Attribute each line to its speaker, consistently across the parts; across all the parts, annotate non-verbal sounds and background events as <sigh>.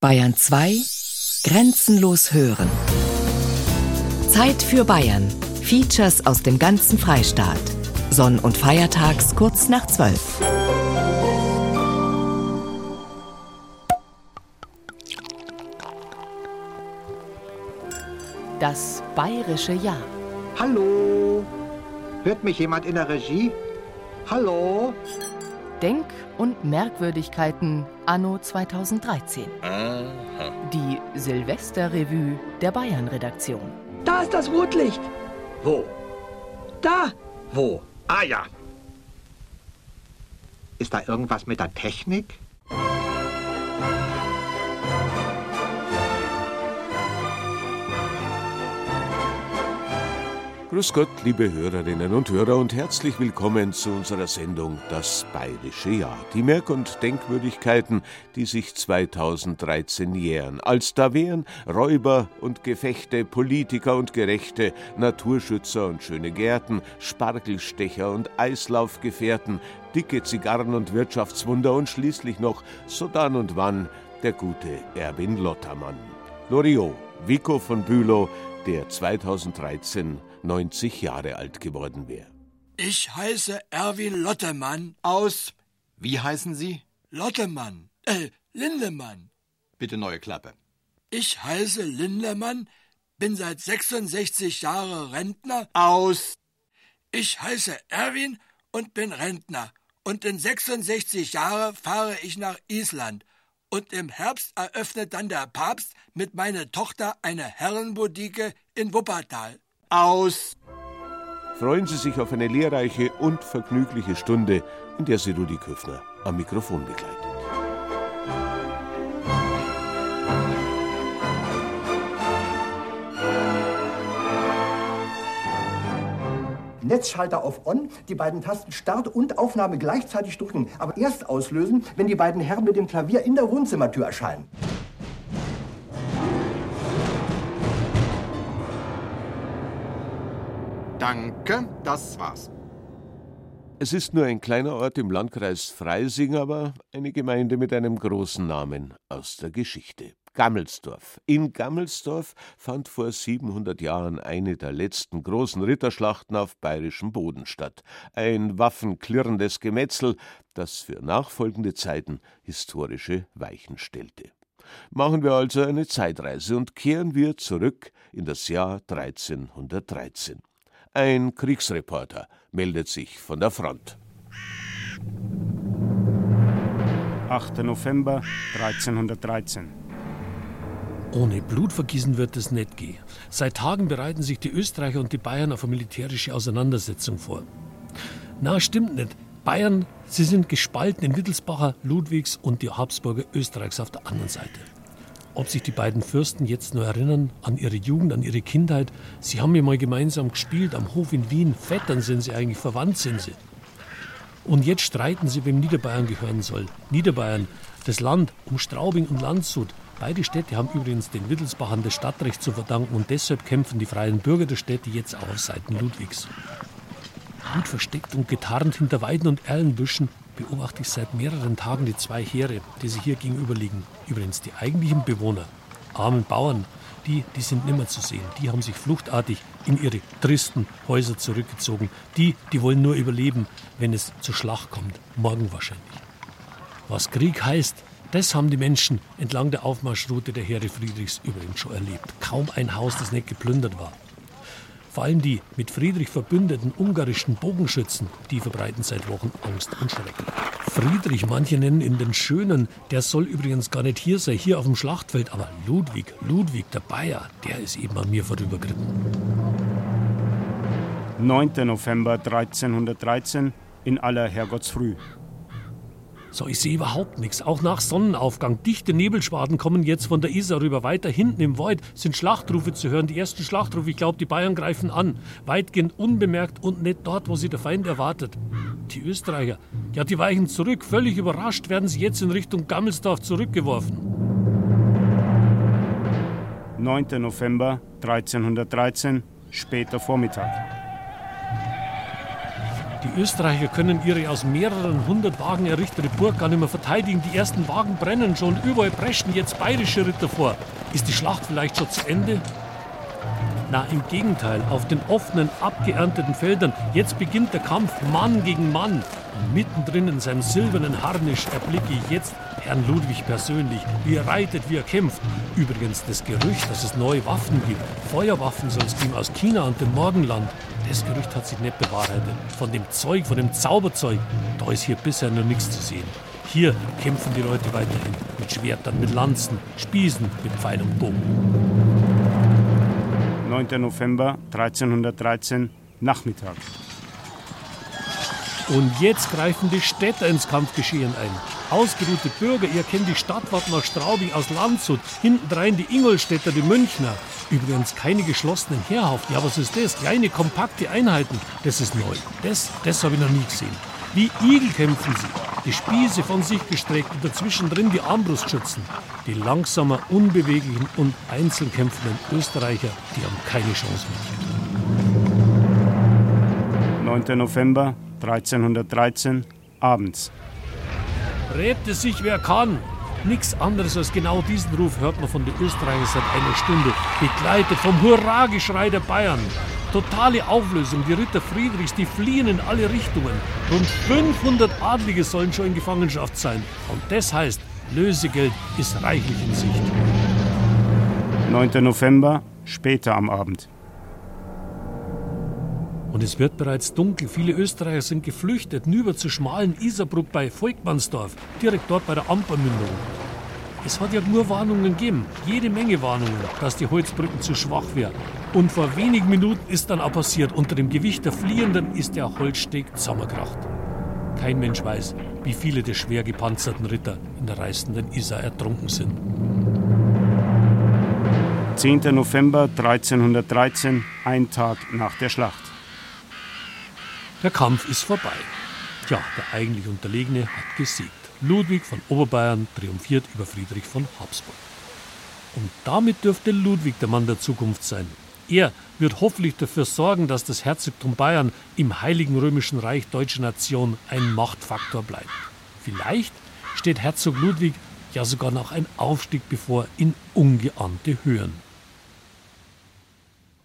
Speaker 1: Bayern 2 Grenzenlos hören. Zeit für Bayern. Features aus dem ganzen Freistaat. Sonn- und Feiertags kurz nach 12. Das bayerische Jahr.
Speaker 2: Hallo? Hört mich jemand in der Regie? Hallo?
Speaker 1: Denk- und Merkwürdigkeiten anno 2013.
Speaker 3: Aha.
Speaker 1: Die Silvesterrevue der Bayern-Redaktion.
Speaker 4: Da ist das Rotlicht.
Speaker 2: Wo?
Speaker 4: Da.
Speaker 2: Wo? Ah ja. Ist da irgendwas mit der Technik?
Speaker 3: Grüß Gott, liebe Hörerinnen und Hörer und herzlich willkommen zu unserer Sendung Das Bayerische Jahr. Die Merk- und Denkwürdigkeiten, die sich 2013 jähren. Als da wären Räuber und Gefechte, Politiker und Gerechte, Naturschützer und schöne Gärten, Spargelstecher und Eislaufgefährten, dicke Zigarren und Wirtschaftswunder und schließlich noch so dann und wann der gute Erwin Lottermann. Loriot, Vico von Bülow, der 2013 90 Jahre alt geworden wäre.
Speaker 5: Ich heiße Erwin Lottemann aus
Speaker 6: Wie heißen Sie?
Speaker 5: Lottemann, äh, Lindemann.
Speaker 6: Bitte neue Klappe.
Speaker 5: Ich heiße Lindemann, bin seit 66 Jahren Rentner.
Speaker 6: Aus.
Speaker 5: Ich heiße Erwin und bin Rentner. Und in 66 Jahren fahre ich nach Island. Und im Herbst eröffnet dann der Papst mit meiner Tochter eine Herrenboutique in Wuppertal.
Speaker 6: Aus.
Speaker 3: Freuen Sie sich auf eine lehrreiche und vergnügliche Stunde, in der Sie Rudi Köfner am Mikrofon begleitet.
Speaker 7: Netzschalter auf On, die beiden Tasten Start und Aufnahme gleichzeitig drücken, aber erst auslösen, wenn die beiden Herren mit dem Klavier in der Wohnzimmertür erscheinen.
Speaker 6: Danke, das war's.
Speaker 3: Es ist nur ein kleiner Ort im Landkreis Freising, aber eine Gemeinde mit einem großen Namen aus der Geschichte. Gammelsdorf. In Gammelsdorf fand vor 700 Jahren eine der letzten großen Ritterschlachten auf bayerischem Boden statt. Ein waffenklirrendes Gemetzel, das für nachfolgende Zeiten historische Weichen stellte. Machen wir also eine Zeitreise und kehren wir zurück in das Jahr 1313. Ein Kriegsreporter meldet sich von der Front.
Speaker 8: 8. November 1313.
Speaker 9: Ohne Blutvergießen wird es nicht gehen. Seit Tagen bereiten sich die Österreicher und die Bayern auf eine militärische Auseinandersetzung vor. Na, stimmt nicht. Bayern, sie sind gespalten in Wittelsbacher, Ludwigs und die Habsburger Österreichs auf der anderen Seite. Ob sich die beiden Fürsten jetzt nur erinnern an ihre Jugend, an ihre Kindheit. Sie haben ja mal gemeinsam gespielt am Hof in Wien. Vettern sind sie eigentlich, verwandt sind sie. Und jetzt streiten sie, wem Niederbayern gehören soll. Niederbayern, das Land um Straubing und Landshut. Beide Städte haben übrigens den Wittelsbachern das Stadtrecht zu verdanken und deshalb kämpfen die freien Bürger der Städte jetzt auch auf Seiten Ludwigs. Gut versteckt und getarnt hinter Weiden und Erlenbüschen beobachte ich seit mehreren Tagen die zwei Heere, die sich hier gegenüberliegen. Übrigens die eigentlichen Bewohner, armen Bauern, die, die sind nimmer zu sehen. Die haben sich fluchtartig in ihre tristen Häuser zurückgezogen. Die, die wollen nur überleben, wenn es zur Schlacht kommt. Morgen wahrscheinlich. Was Krieg heißt, das haben die Menschen entlang der Aufmarschroute der Heere Friedrichs übrigens schon erlebt. Kaum ein Haus, das nicht geplündert war. Vor allem die mit Friedrich verbündeten ungarischen Bogenschützen, die verbreiten seit Wochen Angst und Schrecken. Friedrich, manche nennen ihn den Schönen, der soll übrigens gar nicht hier sein, hier auf dem Schlachtfeld, aber Ludwig, Ludwig der Bayer, der ist eben an mir vorübergeritten.
Speaker 8: 9. November 1313 in aller Herrgottsfrüh.
Speaker 9: So, ich sehe überhaupt nichts. Auch nach Sonnenaufgang. Dichte Nebelschwaden kommen jetzt von der Isar rüber. Weiter hinten im Wald sind Schlachtrufe zu hören. Die ersten Schlachtrufe. Ich glaube, die Bayern greifen an. Weitgehend unbemerkt und nicht dort, wo sie der Feind erwartet. Die Österreicher, ja, die weichen zurück. Völlig überrascht werden sie jetzt in Richtung Gammelsdorf zurückgeworfen.
Speaker 8: 9. November 1313, später Vormittag.
Speaker 9: Die Österreicher können ihre aus mehreren hundert Wagen errichtete Burg gar nicht mehr verteidigen. Die ersten Wagen brennen schon, überall preschen jetzt bayerische Ritter vor. Ist die Schlacht vielleicht schon zu Ende? Na, im Gegenteil, auf den offenen, abgeernteten Feldern, jetzt beginnt der Kampf Mann gegen Mann. Und mittendrin in seinem silbernen Harnisch erblicke ich jetzt Herrn Ludwig persönlich, wie er reitet, wie er kämpft. Übrigens, das Gerücht, dass es neue Waffen gibt, Feuerwaffen soll es geben aus China und dem Morgenland, das Gerücht hat sich nicht bewahrheitet. Von dem Zeug, von dem Zauberzeug, da ist hier bisher noch nichts zu sehen. Hier kämpfen die Leute weiterhin mit Schwertern, mit Lanzen, Spießen, mit Pfeil und Bogen.
Speaker 8: 9. November 1313, Nachmittag.
Speaker 9: Und jetzt greifen die Städter ins Kampfgeschehen ein. Ausgeruhte Bürger, ihr kennt die Stadtwart nach Straubing aus Landshut, hintendrein die Ingolstädter, die Münchner. Übrigens keine geschlossenen Heerhaufen. Ja, was ist das? Kleine, kompakte Einheiten. Das ist neu. Das, das habe ich noch nie gesehen. Wie Igel kämpfen sie. Die Spieße von sich gestreckt und dazwischen drin die Armbrustschützen. Die langsamer, unbeweglichen und einzeln kämpfenden Österreicher, die haben keine Chance mehr.
Speaker 8: 9. November 1313, abends.
Speaker 9: Rette sich wer kann. Nichts anderes als genau diesen Ruf hört man von den Österreichern seit einer Stunde, begleitet vom Hurrageschrei der Bayern. Totale Auflösung, die Ritter Friedrichs, die fliehen in alle Richtungen. Rund 500 Adlige sollen schon in Gefangenschaft sein. Und das heißt, Lösegeld ist reichlich in Sicht.
Speaker 8: 9. November, später am Abend.
Speaker 9: Und es wird bereits dunkel. Viele Österreicher sind geflüchtet, nüber zur schmalen Isarbruck bei Volkmannsdorf, direkt dort bei der Ampermündung. Es hat ja nur Warnungen gegeben, jede Menge Warnungen, dass die Holzbrücken zu schwach wären. Und vor wenigen Minuten ist dann auch passiert, unter dem Gewicht der Fliehenden ist der Holzsteg zusammengekracht. Kein Mensch weiß, wie viele der schwer gepanzerten Ritter in der reißenden Isar ertrunken sind.
Speaker 8: 10. November 1313, ein Tag nach der Schlacht.
Speaker 9: Der Kampf ist vorbei. Tja, der eigentlich Unterlegene hat gesiegt. Ludwig von Oberbayern triumphiert über Friedrich von Habsburg. Und damit dürfte Ludwig der Mann der Zukunft sein. Er wird hoffentlich dafür sorgen, dass das Herzogtum Bayern im Heiligen Römischen Reich deutscher Nation ein Machtfaktor bleibt. Vielleicht steht Herzog Ludwig ja sogar noch ein Aufstieg bevor in ungeahnte Höhen.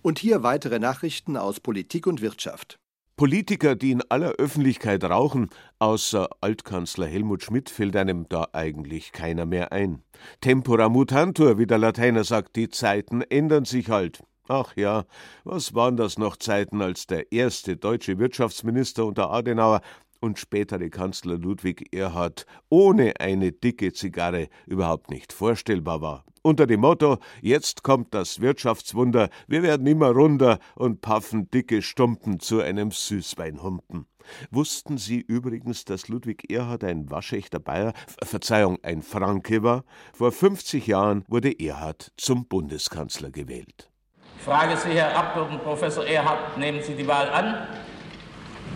Speaker 7: Und hier weitere Nachrichten aus Politik und Wirtschaft.
Speaker 3: Politiker, die in aller Öffentlichkeit rauchen, außer Altkanzler Helmut Schmidt, fällt einem da eigentlich keiner mehr ein. Tempora mutantur, wie der Lateiner sagt, die Zeiten ändern sich halt. Ach ja, was waren das noch Zeiten, als der erste deutsche Wirtschaftsminister unter Adenauer und spätere Kanzler Ludwig Erhard ohne eine dicke Zigarre überhaupt nicht vorstellbar war. Unter dem Motto Jetzt kommt das Wirtschaftswunder, wir werden immer runder und paffen dicke Stumpen zu einem Süßweinhumpen. Wussten Sie übrigens, dass Ludwig Erhard ein waschechter Bayer, Verzeihung, ein Franke war? Vor 50 Jahren wurde Erhard zum Bundeskanzler gewählt.
Speaker 10: Ich frage Sie, Herr Abgeordneter Professor Erhard, nehmen Sie die Wahl an?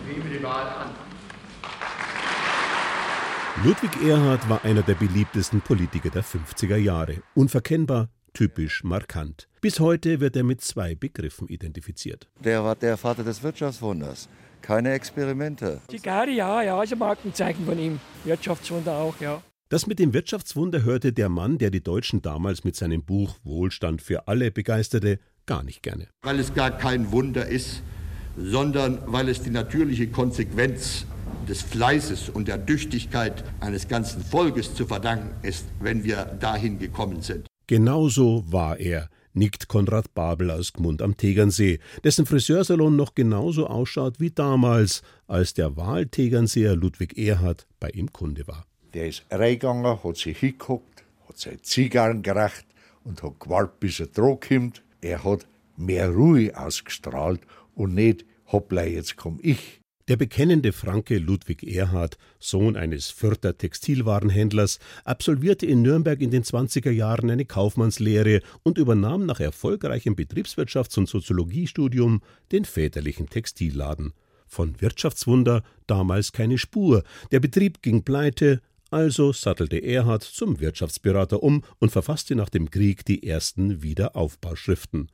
Speaker 6: Ich nehme die Wahl an.
Speaker 11: Ludwig Erhard war einer der beliebtesten Politiker der 50er Jahre. Unverkennbar, typisch, markant. Bis heute wird er mit zwei Begriffen identifiziert.
Speaker 12: Der war der Vater des Wirtschaftswunders. Keine Experimente.
Speaker 13: Zigarre, ja, ja, ist ein Markenzeichen von ihm. Wirtschaftswunder auch, ja.
Speaker 11: Das mit dem Wirtschaftswunder hörte der Mann, der die Deutschen damals mit seinem Buch Wohlstand für alle begeisterte, gar nicht gerne.
Speaker 14: Weil es gar kein Wunder ist, sondern weil es die natürliche Konsequenz des Fleißes und der Tüchtigkeit eines ganzen Volkes zu verdanken ist, wenn wir dahin gekommen sind.
Speaker 11: Genauso war er, nickt Konrad Babel aus Gmund am Tegernsee, dessen Friseursalon noch genauso ausschaut wie damals, als der Wahltegernseer Ludwig Erhard bei ihm Kunde war.
Speaker 15: Der ist reingegangen, hat sich hingeguckt, hat seine Zigarren gereicht und hat gewartet, bis er kommt. Er hat mehr Ruhe ausgestrahlt und nicht, hoppla, jetzt komm ich.
Speaker 11: Der bekennende Franke Ludwig Erhard, Sohn eines Fürther Textilwarenhändlers, absolvierte in Nürnberg in den 20er Jahren eine Kaufmannslehre und übernahm nach erfolgreichem Betriebswirtschafts- und Soziologiestudium den väterlichen Textilladen. Von Wirtschaftswunder damals keine Spur. Der Betrieb ging pleite, also sattelte Erhard zum Wirtschaftsberater um und verfasste nach dem Krieg die ersten Wiederaufbauschriften.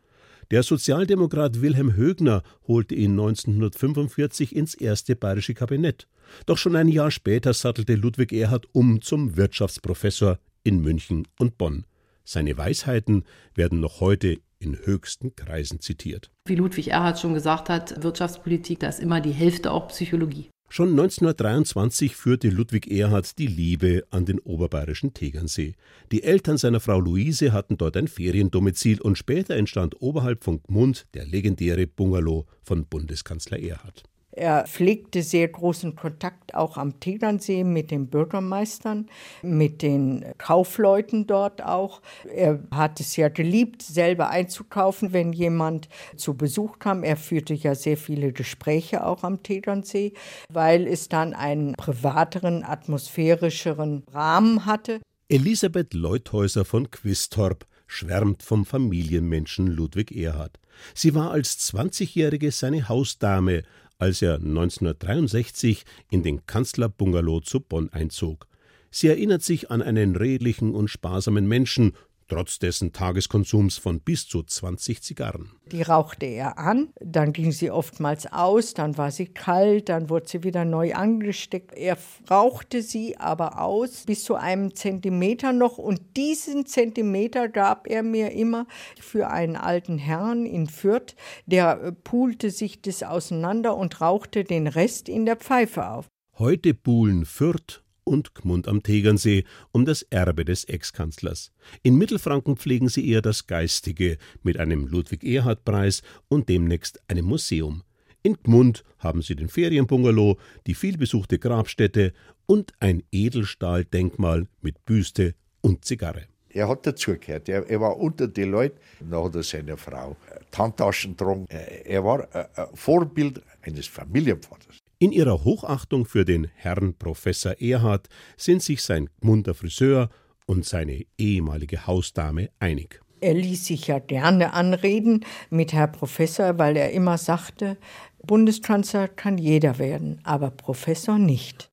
Speaker 11: Der Sozialdemokrat Wilhelm Högner holte ihn 1945 ins erste bayerische Kabinett. Doch schon ein Jahr später sattelte Ludwig Erhard um zum Wirtschaftsprofessor in München und Bonn. Seine Weisheiten werden noch heute in höchsten Kreisen zitiert.
Speaker 16: Wie Ludwig Erhard schon gesagt hat, Wirtschaftspolitik, da ist immer die Hälfte auch Psychologie.
Speaker 11: Schon 1923 führte Ludwig Erhard die Liebe an den oberbayerischen Tegernsee. Die Eltern seiner Frau Luise hatten dort ein Feriendomizil und später entstand oberhalb von Gmund der legendäre Bungalow von Bundeskanzler Erhard.
Speaker 17: Er pflegte sehr großen Kontakt auch am Tegernsee mit den Bürgermeistern, mit den Kaufleuten dort auch. Er hat es ja geliebt, selber einzukaufen, wenn jemand zu Besuch kam. Er führte ja sehr viele Gespräche auch am Tegernsee, weil es dann einen privateren, atmosphärischeren Rahmen hatte.
Speaker 11: Elisabeth Leuthäuser von Quistorp schwärmt vom Familienmenschen Ludwig Erhard. Sie war als 20-Jährige seine Hausdame, als er 1963 in den Kanzlerbungalow zu Bonn einzog. Sie erinnert sich an einen redlichen und sparsamen Menschen, trotz dessen Tageskonsums von bis zu 20 Zigarren.
Speaker 17: Die rauchte er an, dann ging sie oftmals aus, dann war sie kalt, dann wurde sie wieder neu angesteckt. Er rauchte sie aber aus bis zu einem Zentimeter noch und diesen Zentimeter gab er mir immer für einen alten Herrn in Fürth, der äh, pulte sich das auseinander und rauchte den Rest in der Pfeife auf.
Speaker 11: Heute buhlen Fürth und Gmund am Tegernsee um das Erbe des Ex-Kanzlers. In Mittelfranken pflegen sie eher das Geistige mit einem Ludwig-Erhard-Preis und demnächst einem Museum. In Gmund haben sie den Ferienbungalow, die vielbesuchte Grabstätte und ein Edelstahldenkmal mit Büste und Zigarre.
Speaker 15: Er hat dazugehört. Er, er war unter den Leuten. Dann hat er seine Frau Handtaschen getragen. Er war ein Vorbild eines Familienvaters.
Speaker 11: In ihrer Hochachtung für den Herrn Professor Erhard sind sich sein munter Friseur und seine ehemalige Hausdame einig.
Speaker 17: Er ließ sich ja gerne anreden mit Herr Professor, weil er immer sagte, Bundeskanzler kann jeder werden, aber Professor nicht.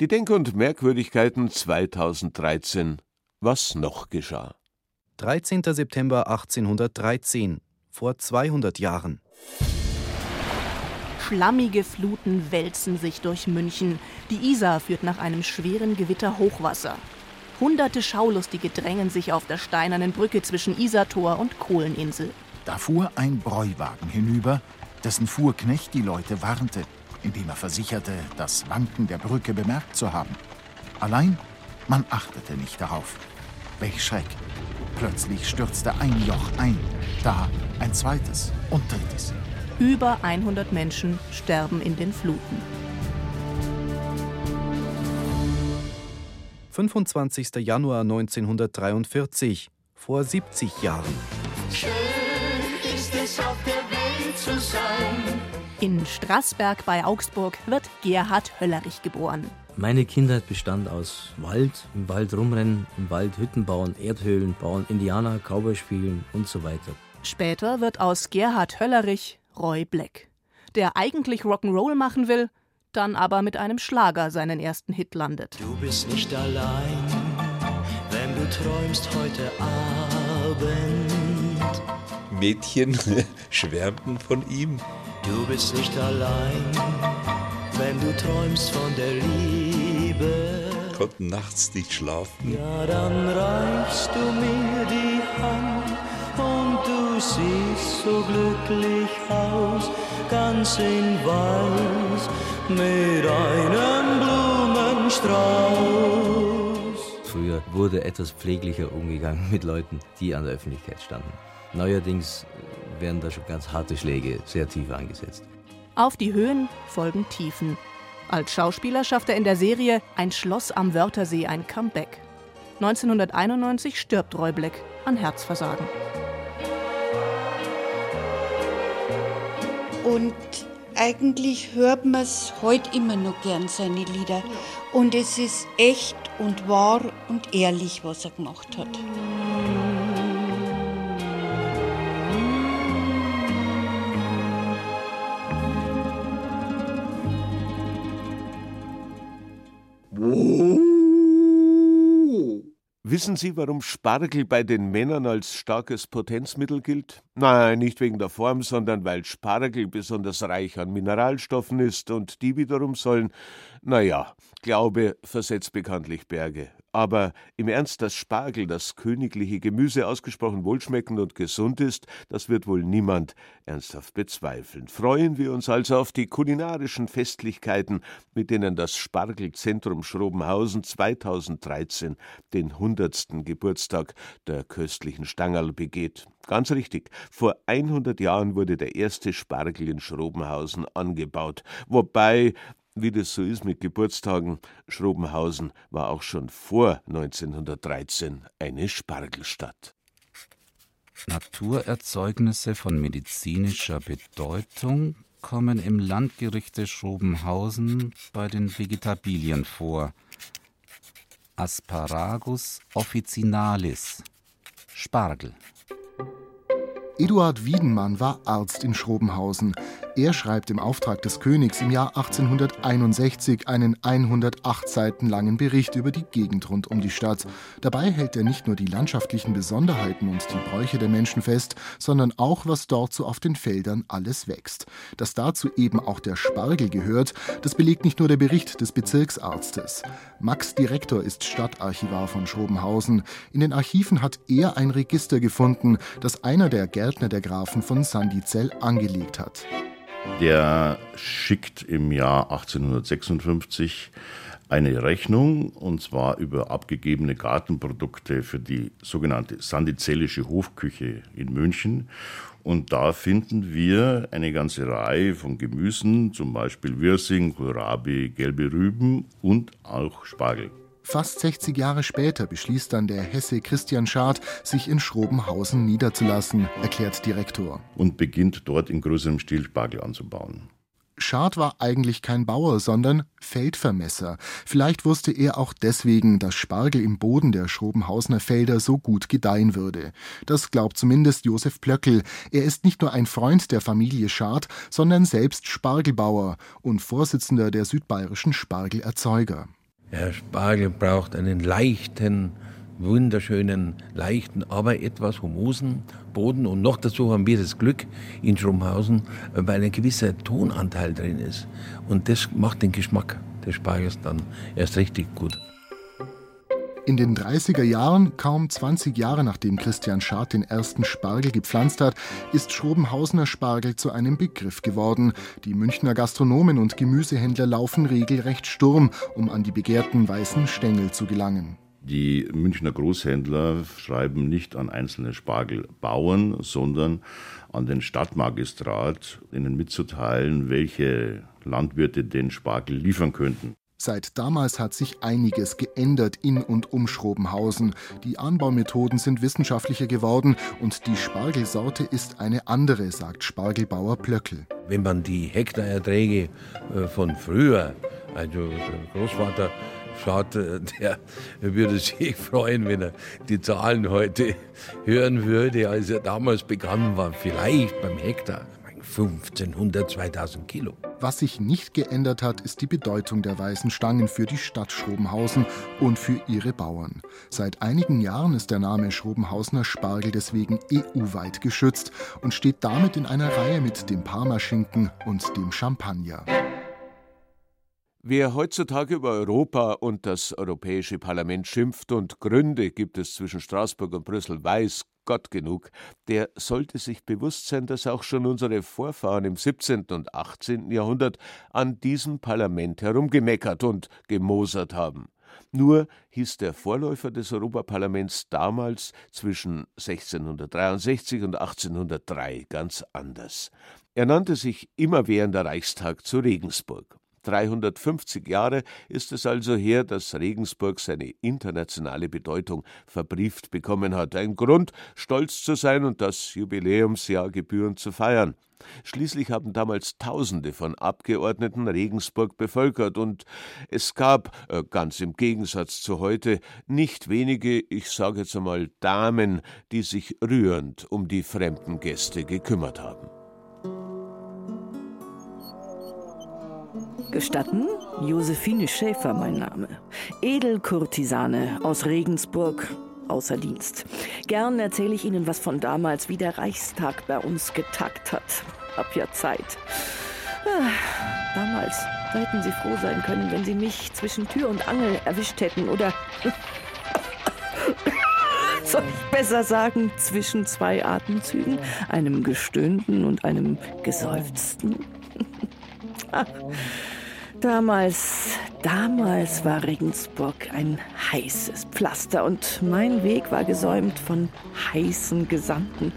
Speaker 3: Die Denk- und Merkwürdigkeiten 2013. Was noch geschah?
Speaker 18: 13. September 1813, vor 200 Jahren.
Speaker 19: Schlammige Fluten wälzen sich durch München. Die Isar führt nach einem schweren Gewitter Hochwasser. Hunderte Schaulustige drängen sich auf der steinernen Brücke zwischen Isartor und Kohleninsel.
Speaker 20: Da fuhr ein Bräuwagen hinüber, dessen Fuhrknecht die Leute warnte, indem er versicherte, das Wanken der Brücke bemerkt zu haben. Allein, man achtete nicht darauf. Welch Schreck! Plötzlich stürzte ein Joch ein, da ein zweites und drittes.
Speaker 19: Über 100 Menschen sterben in den Fluten.
Speaker 18: 25. Januar 1943, vor 70 Jahren.
Speaker 21: Schön ist es auf der Welt zu sein.
Speaker 19: In Straßberg bei Augsburg wird Gerhard Höllerich geboren.
Speaker 22: Meine Kindheit bestand aus Wald, im Wald rumrennen, im Wald Hütten bauen, Erdhöhlen bauen, Indianer, Cowboy spielen und so weiter.
Speaker 19: Später wird aus Gerhard Höllerich Roy Black, der eigentlich Rock'n'Roll machen will, dann aber mit einem Schlager seinen ersten Hit landet.
Speaker 21: Du bist nicht allein, wenn du träumst heute Abend.
Speaker 23: Mädchen <laughs> schwärmten von ihm.
Speaker 21: Du bist nicht allein, wenn du träumst von der Liebe.
Speaker 23: Konnten nachts nicht schlafen.
Speaker 21: Ja, dann reichst du mir die siehst so glücklich aus, ganz in Weiß mit einem Blumenstrauß.
Speaker 22: Früher wurde etwas pfleglicher umgegangen mit Leuten, die an der Öffentlichkeit standen. Neuerdings werden da schon ganz harte Schläge sehr tief angesetzt.
Speaker 19: Auf die Höhen folgen Tiefen. Als Schauspieler schafft er in der Serie Ein Schloss am Wörthersee ein Comeback. 1991 stirbt Roy Black an Herzversagen.
Speaker 24: Und eigentlich hört man es heute immer noch gern, seine Lieder. Und es ist echt und wahr und ehrlich, was er gemacht hat.
Speaker 3: Wissen Sie, warum Spargel bei den Männern als starkes Potenzmittel gilt? Nein, nicht wegen der Form, sondern weil Spargel besonders reich an Mineralstoffen ist und die wiederum sollen, naja, Glaube versetzt bekanntlich Berge. Aber im Ernst, dass Spargel, das königliche Gemüse, ausgesprochen wohlschmeckend und gesund ist, das wird wohl niemand ernsthaft bezweifeln. Freuen wir uns also auf die kulinarischen Festlichkeiten, mit denen das Spargelzentrum Schrobenhausen 2013 den 100. Geburtstag der köstlichen Stangerl begeht. Ganz richtig, vor 100 Jahren wurde der erste Spargel in Schrobenhausen angebaut, wobei wie das so ist mit Geburtstagen, Schrobenhausen war auch schon vor 1913 eine Spargelstadt.
Speaker 25: Naturerzeugnisse von medizinischer Bedeutung kommen im Landgerichte Schrobenhausen bei den Vegetabilien vor. Asparagus officinalis Spargel.
Speaker 26: Eduard Wiedenmann war Arzt in Schrobenhausen. Er schreibt im Auftrag des Königs im Jahr 1861 einen 108 Seiten langen Bericht über die Gegend rund um die Stadt. Dabei hält er nicht nur die landschaftlichen Besonderheiten und die Bräuche der Menschen fest, sondern auch, was dort so auf den Feldern alles wächst. Dass dazu eben auch der Spargel gehört, das belegt nicht nur der Bericht des Bezirksarztes. Max Direktor ist Stadtarchivar von Schrobenhausen. In den Archiven hat er ein Register gefunden, das einer der Gärtner der Grafen von Sandizell angelegt hat.
Speaker 27: Der schickt im Jahr 1856 eine Rechnung und zwar über abgegebene Gartenprodukte für die sogenannte sandizellische Hofküche in München. Und da finden wir eine ganze Reihe von Gemüsen, zum Beispiel Wirsing, Kohlrabi, gelbe Rüben und auch Spargel.
Speaker 26: Fast 60 Jahre später beschließt dann der Hesse Christian Schad, sich in Schrobenhausen niederzulassen, erklärt Direktor.
Speaker 27: Und beginnt dort in größerem Stil Spargel anzubauen.
Speaker 26: Schad war eigentlich kein Bauer, sondern Feldvermesser. Vielleicht wusste er auch deswegen, dass Spargel im Boden der Schrobenhausener Felder so gut gedeihen würde. Das glaubt zumindest Josef Plöckel. Er ist nicht nur ein Freund der Familie Schad, sondern selbst Spargelbauer und Vorsitzender der südbayerischen Spargelerzeuger.
Speaker 28: Der Spargel braucht einen leichten, wunderschönen, leichten, aber etwas humosen Boden. Und noch dazu haben wir das Glück in Schrumhausen, weil ein gewisser Tonanteil drin ist. Und das macht den Geschmack des Spargels dann erst richtig gut.
Speaker 26: In den 30er Jahren, kaum 20 Jahre nachdem Christian Schad den ersten Spargel gepflanzt hat, ist Schrobenhausener Spargel zu einem Begriff geworden. Die Münchner Gastronomen und Gemüsehändler laufen regelrecht Sturm, um an die begehrten weißen Stängel zu gelangen.
Speaker 27: Die Münchner Großhändler schreiben nicht an einzelne Spargelbauern, sondern an den Stadtmagistrat, ihnen mitzuteilen, welche Landwirte den Spargel liefern könnten.
Speaker 26: Seit damals hat sich einiges geändert in und um Schrobenhausen. Die Anbaumethoden sind wissenschaftlicher geworden und die Spargelsorte ist eine andere, sagt Spargelbauer Plöckel.
Speaker 28: Wenn man die Hektarerträge äh, von früher, also Großvater schaut, äh, der würde sich <laughs> freuen, wenn er die Zahlen heute hören würde, als er damals begann war, vielleicht beim Hektar 1500, 2000 Kilo.
Speaker 26: Was sich nicht geändert hat, ist die Bedeutung der weißen Stangen für die Stadt Schrobenhausen und für ihre Bauern. Seit einigen Jahren ist der Name Schrobenhausener Spargel deswegen EU-weit geschützt und steht damit in einer Reihe mit dem Parmaschinken und dem Champagner.
Speaker 3: Wer heutzutage über Europa und das Europäische Parlament schimpft und Gründe gibt es zwischen Straßburg und Brüssel weiß Gott genug, der sollte sich bewusst sein, dass auch schon unsere Vorfahren im 17. und 18. Jahrhundert an diesem Parlament herumgemeckert und gemosert haben. Nur hieß der Vorläufer des Europaparlaments damals zwischen 1663 und 1803 ganz anders. Er nannte sich immerwährender Reichstag zu Regensburg. 350 Jahre ist es also her, dass Regensburg seine internationale Bedeutung verbrieft bekommen hat. Ein Grund, stolz zu sein und das Jubiläumsjahr gebührend zu feiern. Schließlich haben damals Tausende von Abgeordneten Regensburg bevölkert und es gab, äh, ganz im Gegensatz zu heute, nicht wenige, ich sage jetzt einmal Damen, die sich rührend um die fremden Gäste gekümmert haben.
Speaker 29: Gestatten? Josephine Schäfer mein Name. Edelkurtisane aus Regensburg.
Speaker 30: außer Dienst. Gern erzähle ich Ihnen was von damals, wie der Reichstag bei uns getagt hat. Hab ja Zeit. Ah, damals, da hätten Sie froh sein können, wenn Sie mich zwischen Tür und Angel erwischt hätten oder <laughs> soll ich besser sagen, zwischen zwei Atemzügen, einem gestöhnten und einem geseufzten. Ach, <laughs> damals, damals war Regensburg ein heißes Pflaster und mein Weg war gesäumt von heißen Gesandten.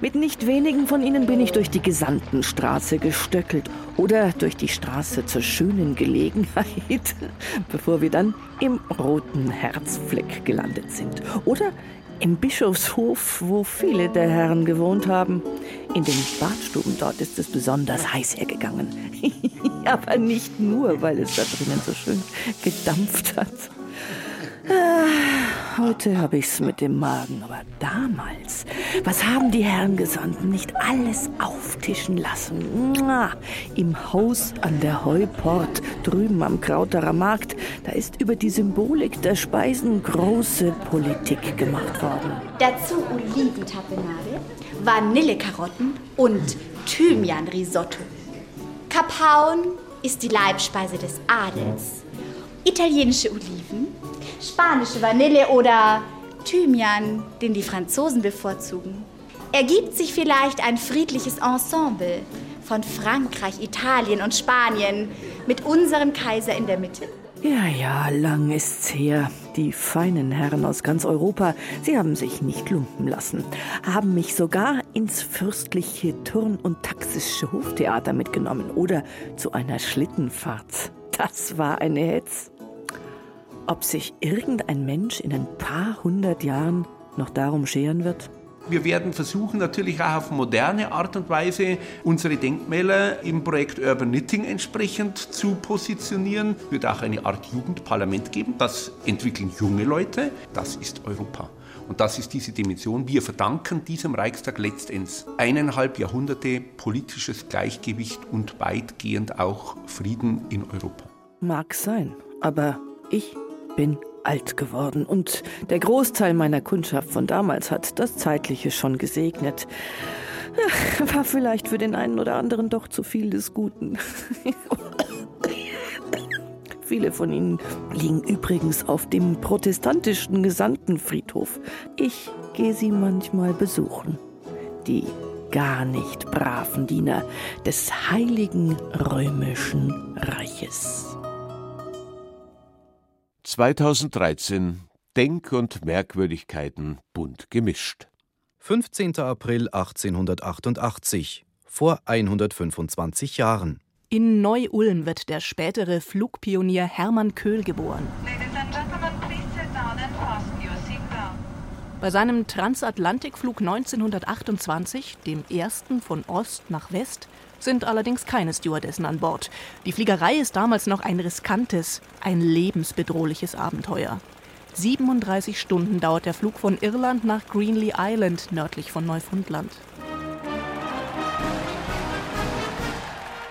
Speaker 30: Mit nicht wenigen von ihnen bin ich durch die Gesandtenstraße gestöckelt oder durch die Straße zur schönen Gelegenheit, <laughs> bevor wir dann im roten Herzfleck gelandet sind. Oder im Bischofshof, wo viele der Herren gewohnt haben. In den Badstuben dort ist es besonders heiß hergegangen. <laughs> Aber nicht nur, weil es da drinnen so schön gedampft hat. Ah, heute habe ich's mit dem Magen, aber damals, was haben die Herren Gesandten nicht alles auftischen lassen? Im Haus an der Heuport, drüben am Krauterer Markt, da ist über die Symbolik der Speisen große Politik gemacht worden.
Speaker 31: Dazu Oliventapenade, Vanillekarotten und Thymian-Risotto. Kapaun ist die Leibspeise des Adels. Italienische Oliven, spanische Vanille oder Thymian, den die Franzosen bevorzugen. Ergibt sich vielleicht ein friedliches Ensemble von Frankreich, Italien und Spanien mit unserem Kaiser in der Mitte?
Speaker 30: Ja, ja, lang ist's her. Die feinen Herren aus ganz Europa, sie haben sich nicht lumpen lassen, haben mich sogar ins fürstliche Turn- und taxische Hoftheater mitgenommen oder zu einer Schlittenfahrt. Das war eine Hetz. Ob sich irgendein Mensch in ein paar hundert Jahren noch darum scheren wird?
Speaker 32: Wir werden versuchen, natürlich auch auf moderne Art und Weise unsere Denkmäler im Projekt Urban Knitting entsprechend zu positionieren. Es wird auch eine Art Jugendparlament geben. Das entwickeln junge Leute. Das ist Europa. Und das ist diese Dimension. Wir verdanken diesem Reichstag letztendlich eineinhalb Jahrhunderte politisches Gleichgewicht und weitgehend auch Frieden in Europa.
Speaker 30: Mag sein, aber ich bin alt geworden und der Großteil meiner Kundschaft von damals hat das Zeitliche schon gesegnet. <laughs> War vielleicht für den einen oder anderen doch zu viel des Guten. <laughs> Viele von ihnen liegen übrigens auf dem protestantischen Gesandtenfriedhof. Ich gehe sie manchmal besuchen. Die gar nicht braven Diener des heiligen römischen Reiches.
Speaker 3: 2013 Denk- und Merkwürdigkeiten bunt gemischt.
Speaker 18: 15. April 1888, vor 125 Jahren.
Speaker 19: In Neu-Ulm wird der spätere Flugpionier Hermann Köhl geboren. Bei seinem Transatlantikflug 1928, dem ersten von Ost nach West, sind allerdings keine Stewardessen an Bord. Die Fliegerei ist damals noch ein riskantes, ein lebensbedrohliches Abenteuer. 37 Stunden dauert der Flug von Irland nach Greenlee Island, nördlich von Neufundland.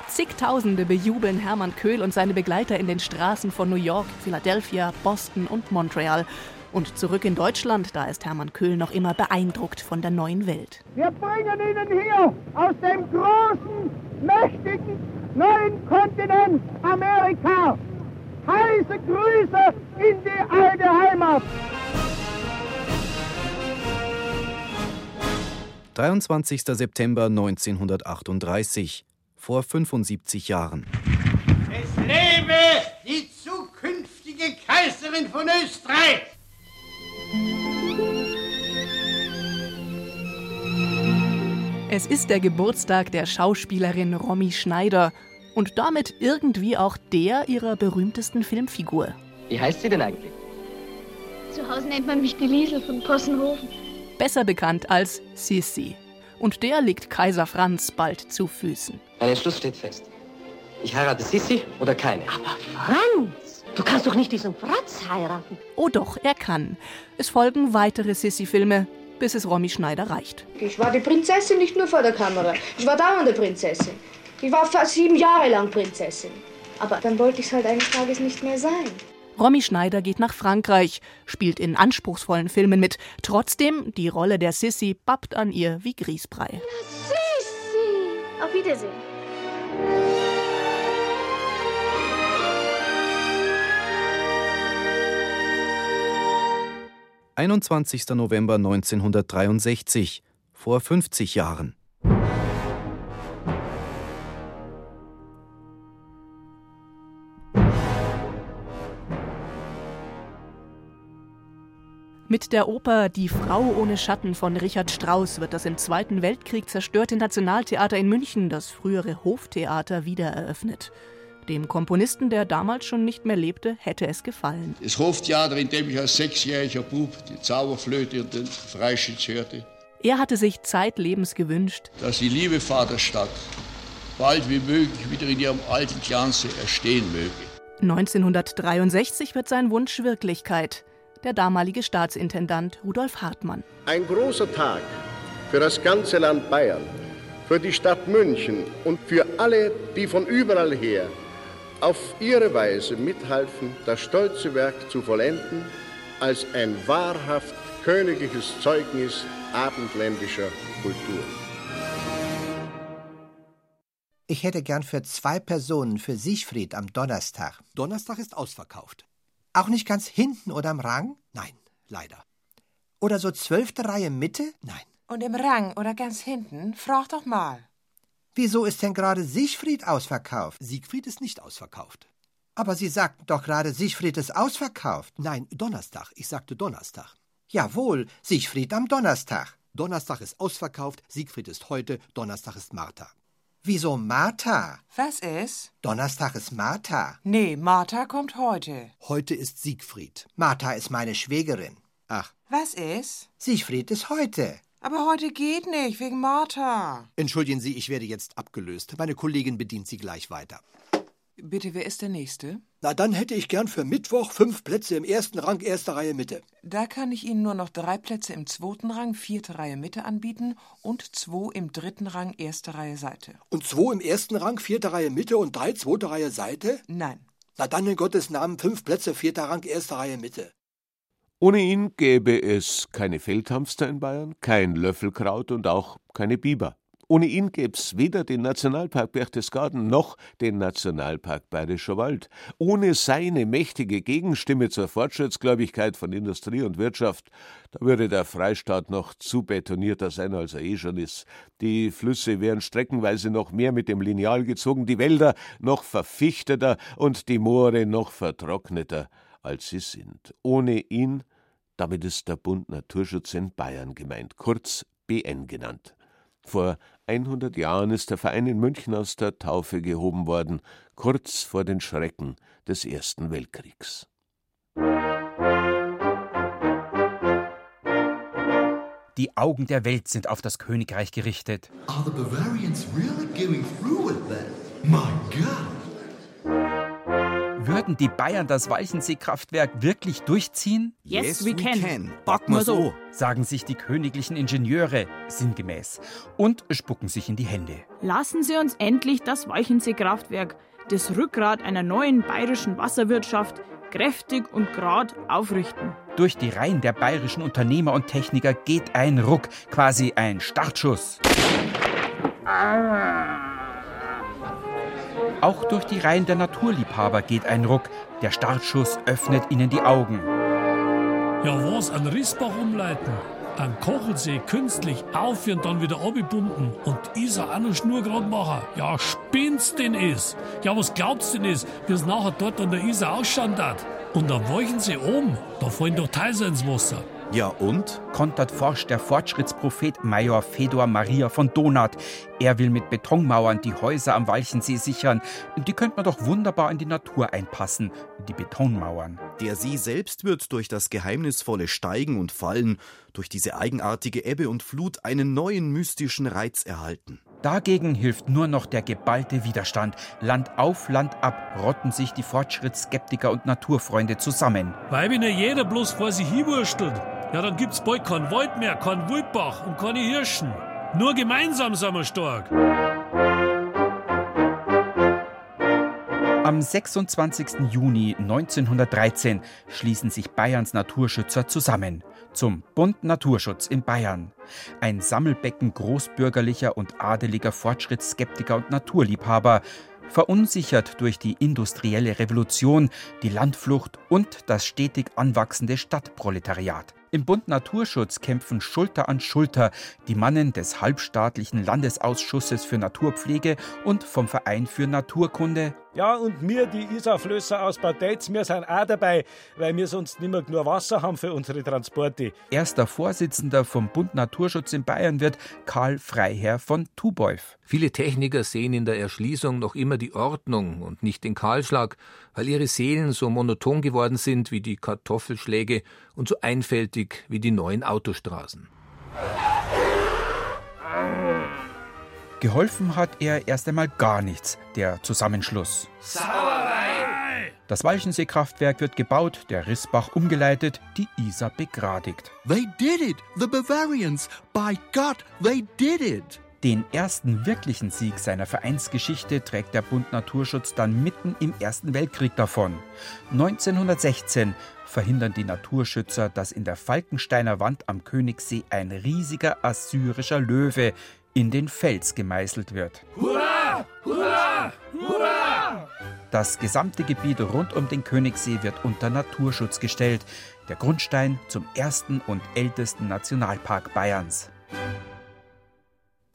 Speaker 19: Zigtausende bejubeln Hermann Köhl und seine Begleiter in den Straßen von New York, Philadelphia, Boston und Montreal. Und zurück in Deutschland, da ist Hermann Köhl noch immer beeindruckt von der neuen Welt.
Speaker 33: Wir bringen Ihnen hier aus dem großen, mächtigen, neuen Kontinent Amerika heiße Grüße in die alte Heimat.
Speaker 18: 23. September 1938, vor 75 Jahren.
Speaker 33: Es lebe die zukünftige Kaiserin von Österreich!
Speaker 19: Es ist der Geburtstag der Schauspielerin Romy Schneider und damit irgendwie auch der ihrer berühmtesten Filmfigur.
Speaker 29: Wie heißt sie denn eigentlich?
Speaker 34: Zu Hause nennt man mich die Liesel von Possenhofen.
Speaker 19: Besser bekannt als Sissi. Und der liegt Kaiser Franz bald zu Füßen.
Speaker 29: Ein Entschluss steht fest. Ich heirate Sissi oder keine.
Speaker 34: Aber Franz, du kannst doch nicht diesen Franz heiraten.
Speaker 19: Oh doch, er kann. Es folgen weitere Sissi-Filme, bis es Romy Schneider reicht.
Speaker 34: Ich war die Prinzessin nicht nur vor der Kamera. Ich war dauernde Prinzessin. Ich war fast sieben Jahre lang Prinzessin. Aber dann wollte ich es halt eines Tages nicht mehr sein.
Speaker 19: Romy Schneider geht nach Frankreich, spielt in anspruchsvollen Filmen mit. Trotzdem, die Rolle der Sissy pappt an ihr wie Grießbrei.
Speaker 35: Sissi! Auf Wiedersehen.
Speaker 36: 21. November 1963, vor 50 Jahren.
Speaker 19: Mit der Oper Die Frau ohne Schatten von Richard Strauss wird das im Zweiten Weltkrieg zerstörte Nationaltheater in München, das frühere Hoftheater, wiedereröffnet. Dem Komponisten, der damals schon nicht mehr lebte, hätte es gefallen.
Speaker 37: Das Hoftheater, in dem ich als sechsjähriger Bub die Zauberflöte und den Freischütz hörte.
Speaker 19: Er hatte sich zeitlebens gewünscht,
Speaker 37: dass die liebe Vaterstadt bald wie möglich wieder in ihrem alten Glanze erstehen möge.
Speaker 19: 1963 wird sein Wunsch Wirklichkeit der damalige Staatsintendant Rudolf Hartmann.
Speaker 32: Ein großer Tag für das ganze Land Bayern, für die Stadt München und für alle, die von überall her auf ihre Weise mithalfen, das stolze Werk zu vollenden, als ein wahrhaft königliches Zeugnis abendländischer Kultur.
Speaker 38: Ich hätte gern für zwei Personen für Siegfried am Donnerstag.
Speaker 5: Donnerstag ist ausverkauft.
Speaker 38: Auch nicht ganz hinten oder im Rang?
Speaker 5: Nein, leider.
Speaker 38: Oder so zwölfte Reihe Mitte?
Speaker 5: Nein.
Speaker 39: Und im Rang oder ganz hinten? Frag doch mal.
Speaker 38: Wieso ist denn gerade Siegfried ausverkauft?
Speaker 5: Siegfried ist nicht ausverkauft.
Speaker 38: Aber Sie sagten doch gerade, Siegfried ist ausverkauft.
Speaker 5: Nein, Donnerstag. Ich sagte Donnerstag.
Speaker 38: Jawohl, Siegfried am Donnerstag.
Speaker 5: Donnerstag ist ausverkauft, Siegfried ist heute, Donnerstag ist Martha.
Speaker 38: Wieso Martha?
Speaker 39: Was ist?
Speaker 38: Donnerstag ist Martha.
Speaker 39: Nee, Martha kommt heute.
Speaker 5: Heute ist Siegfried.
Speaker 38: Martha ist meine Schwägerin.
Speaker 5: Ach.
Speaker 39: Was ist?
Speaker 38: Siegfried ist heute.
Speaker 39: Aber heute geht nicht, wegen Martha.
Speaker 5: Entschuldigen Sie, ich werde jetzt abgelöst. Meine Kollegin bedient Sie gleich weiter.
Speaker 39: Bitte, wer ist der Nächste?
Speaker 5: Na, dann hätte ich gern für Mittwoch fünf Plätze im ersten Rang, erste Reihe Mitte.
Speaker 39: Da kann ich Ihnen nur noch drei Plätze im zweiten Rang, vierte Reihe Mitte anbieten und zwei im dritten Rang, erste Reihe Seite.
Speaker 5: Und zwei im ersten Rang, vierte Reihe Mitte und drei zweite Reihe Seite?
Speaker 39: Nein.
Speaker 5: Na dann in Gottes Namen fünf Plätze, vierter Rang, erste Reihe Mitte.
Speaker 3: Ohne ihn gäbe es keine Feldhamster in Bayern, kein Löffelkraut und auch keine Biber. Ohne ihn gäb's weder den Nationalpark Berchtesgaden noch den Nationalpark Bayerischer Wald. Ohne seine mächtige Gegenstimme zur Fortschrittsgläubigkeit von Industrie und Wirtschaft, da würde der Freistaat noch zu betonierter sein, als er eh schon ist. Die Flüsse wären streckenweise noch mehr mit dem Lineal gezogen, die Wälder noch verfichteter und die Moore noch vertrockneter, als sie sind. Ohne ihn, damit ist der Bund Naturschutz in Bayern gemeint, kurz BN genannt. Vor 100 Jahren ist der Verein in München aus der Taufe gehoben worden, kurz vor den Schrecken des Ersten Weltkriegs.
Speaker 40: Die Augen der Welt sind auf das Königreich gerichtet.
Speaker 41: Are the Bavarians really going through with that? My God!
Speaker 40: Würden die Bayern das Walchensee-Kraftwerk wirklich durchziehen?
Speaker 42: Yes, we can.
Speaker 40: Back mal so, sagen sich die königlichen Ingenieure sinngemäß und spucken sich in die Hände.
Speaker 43: Lassen Sie uns endlich das Walchensee-Kraftwerk, das Rückgrat einer neuen bayerischen Wasserwirtschaft, kräftig und grad aufrichten.
Speaker 40: Durch die Reihen der bayerischen Unternehmer und Techniker geht ein Ruck, quasi ein Startschuss. Auch durch die Reihen der Naturliebhaber geht ein Ruck. Der Startschuss öffnet ihnen die Augen.
Speaker 9: Ja, was? An Rissbach umleiten? An Kochelsee künstlich aufführen, dann wieder abpumpen und Isar auch noch schnurgerad machen? Ja, spinnst denn is? Ja, was glaubst denn is, wie es nachher dort an der Isar ausschauen hat? Und am Weichensee oben, da fallen doch Teilse ins Wasser.
Speaker 40: Ja und? Kontert forscht der Fortschrittsprophet Major Fedor Maria von Donath. Er will mit Betonmauern die Häuser am Walchensee sichern. Die könnte man doch wunderbar in die Natur einpassen, die Betonmauern.
Speaker 36: Der See selbst wird durch das geheimnisvolle Steigen und Fallen, durch diese eigenartige Ebbe und Flut einen neuen mystischen Reiz erhalten.
Speaker 40: Dagegen hilft nur noch der geballte Widerstand. Land auf, Land ab rotten sich die Fortschrittsskeptiker und Naturfreunde zusammen.
Speaker 9: Weil ja jeder bloß vor sich hinwurstelt, ja, dann gibt's bald keinen Wald mehr, keinen Wildbach und keine Hirschen. Nur gemeinsam sind wir stark.
Speaker 40: Am 26. Juni 1913 schließen sich Bayerns Naturschützer zusammen zum Bund Naturschutz in Bayern. Ein Sammelbecken großbürgerlicher und adeliger Fortschrittsskeptiker und Naturliebhaber, verunsichert durch die industrielle Revolution, die Landflucht und das stetig anwachsende Stadtproletariat. Im Bund Naturschutz kämpfen Schulter an Schulter die Mannen des halbstaatlichen Landesausschusses für Naturpflege und vom Verein für Naturkunde.
Speaker 44: Ja, und mir, die Isarflösser aus Bad Deitz, wir sind auch dabei, weil wir sonst nicht mehr nur Wasser haben für unsere Transporte.
Speaker 40: Erster Vorsitzender vom Bund Naturschutz in Bayern wird Karl Freiherr von Tubeuf.
Speaker 45: Viele Techniker sehen in der Erschließung noch immer die Ordnung und nicht den Kahlschlag, weil ihre Seelen so monoton geworden sind wie die Kartoffelschläge und so einfältig wie die neuen Autostraßen.
Speaker 40: Geholfen hat er erst einmal gar nichts, der Zusammenschluss.
Speaker 45: Sauerei!
Speaker 40: Das Walchensee-Kraftwerk wird gebaut, der Rissbach umgeleitet, die Isar begradigt.
Speaker 46: They did it! The Bavarians! By God, they did it!
Speaker 40: Den ersten wirklichen Sieg seiner Vereinsgeschichte trägt der Bund Naturschutz dann mitten im Ersten Weltkrieg davon. 1916 verhindern die Naturschützer, dass in der Falkensteiner Wand am Königssee ein riesiger assyrischer Löwe in den Fels gemeißelt wird.
Speaker 45: Hurra! Hurra! Hurra!
Speaker 40: Das gesamte Gebiet rund um den Königssee wird unter Naturschutz gestellt, der Grundstein zum ersten und ältesten Nationalpark Bayerns.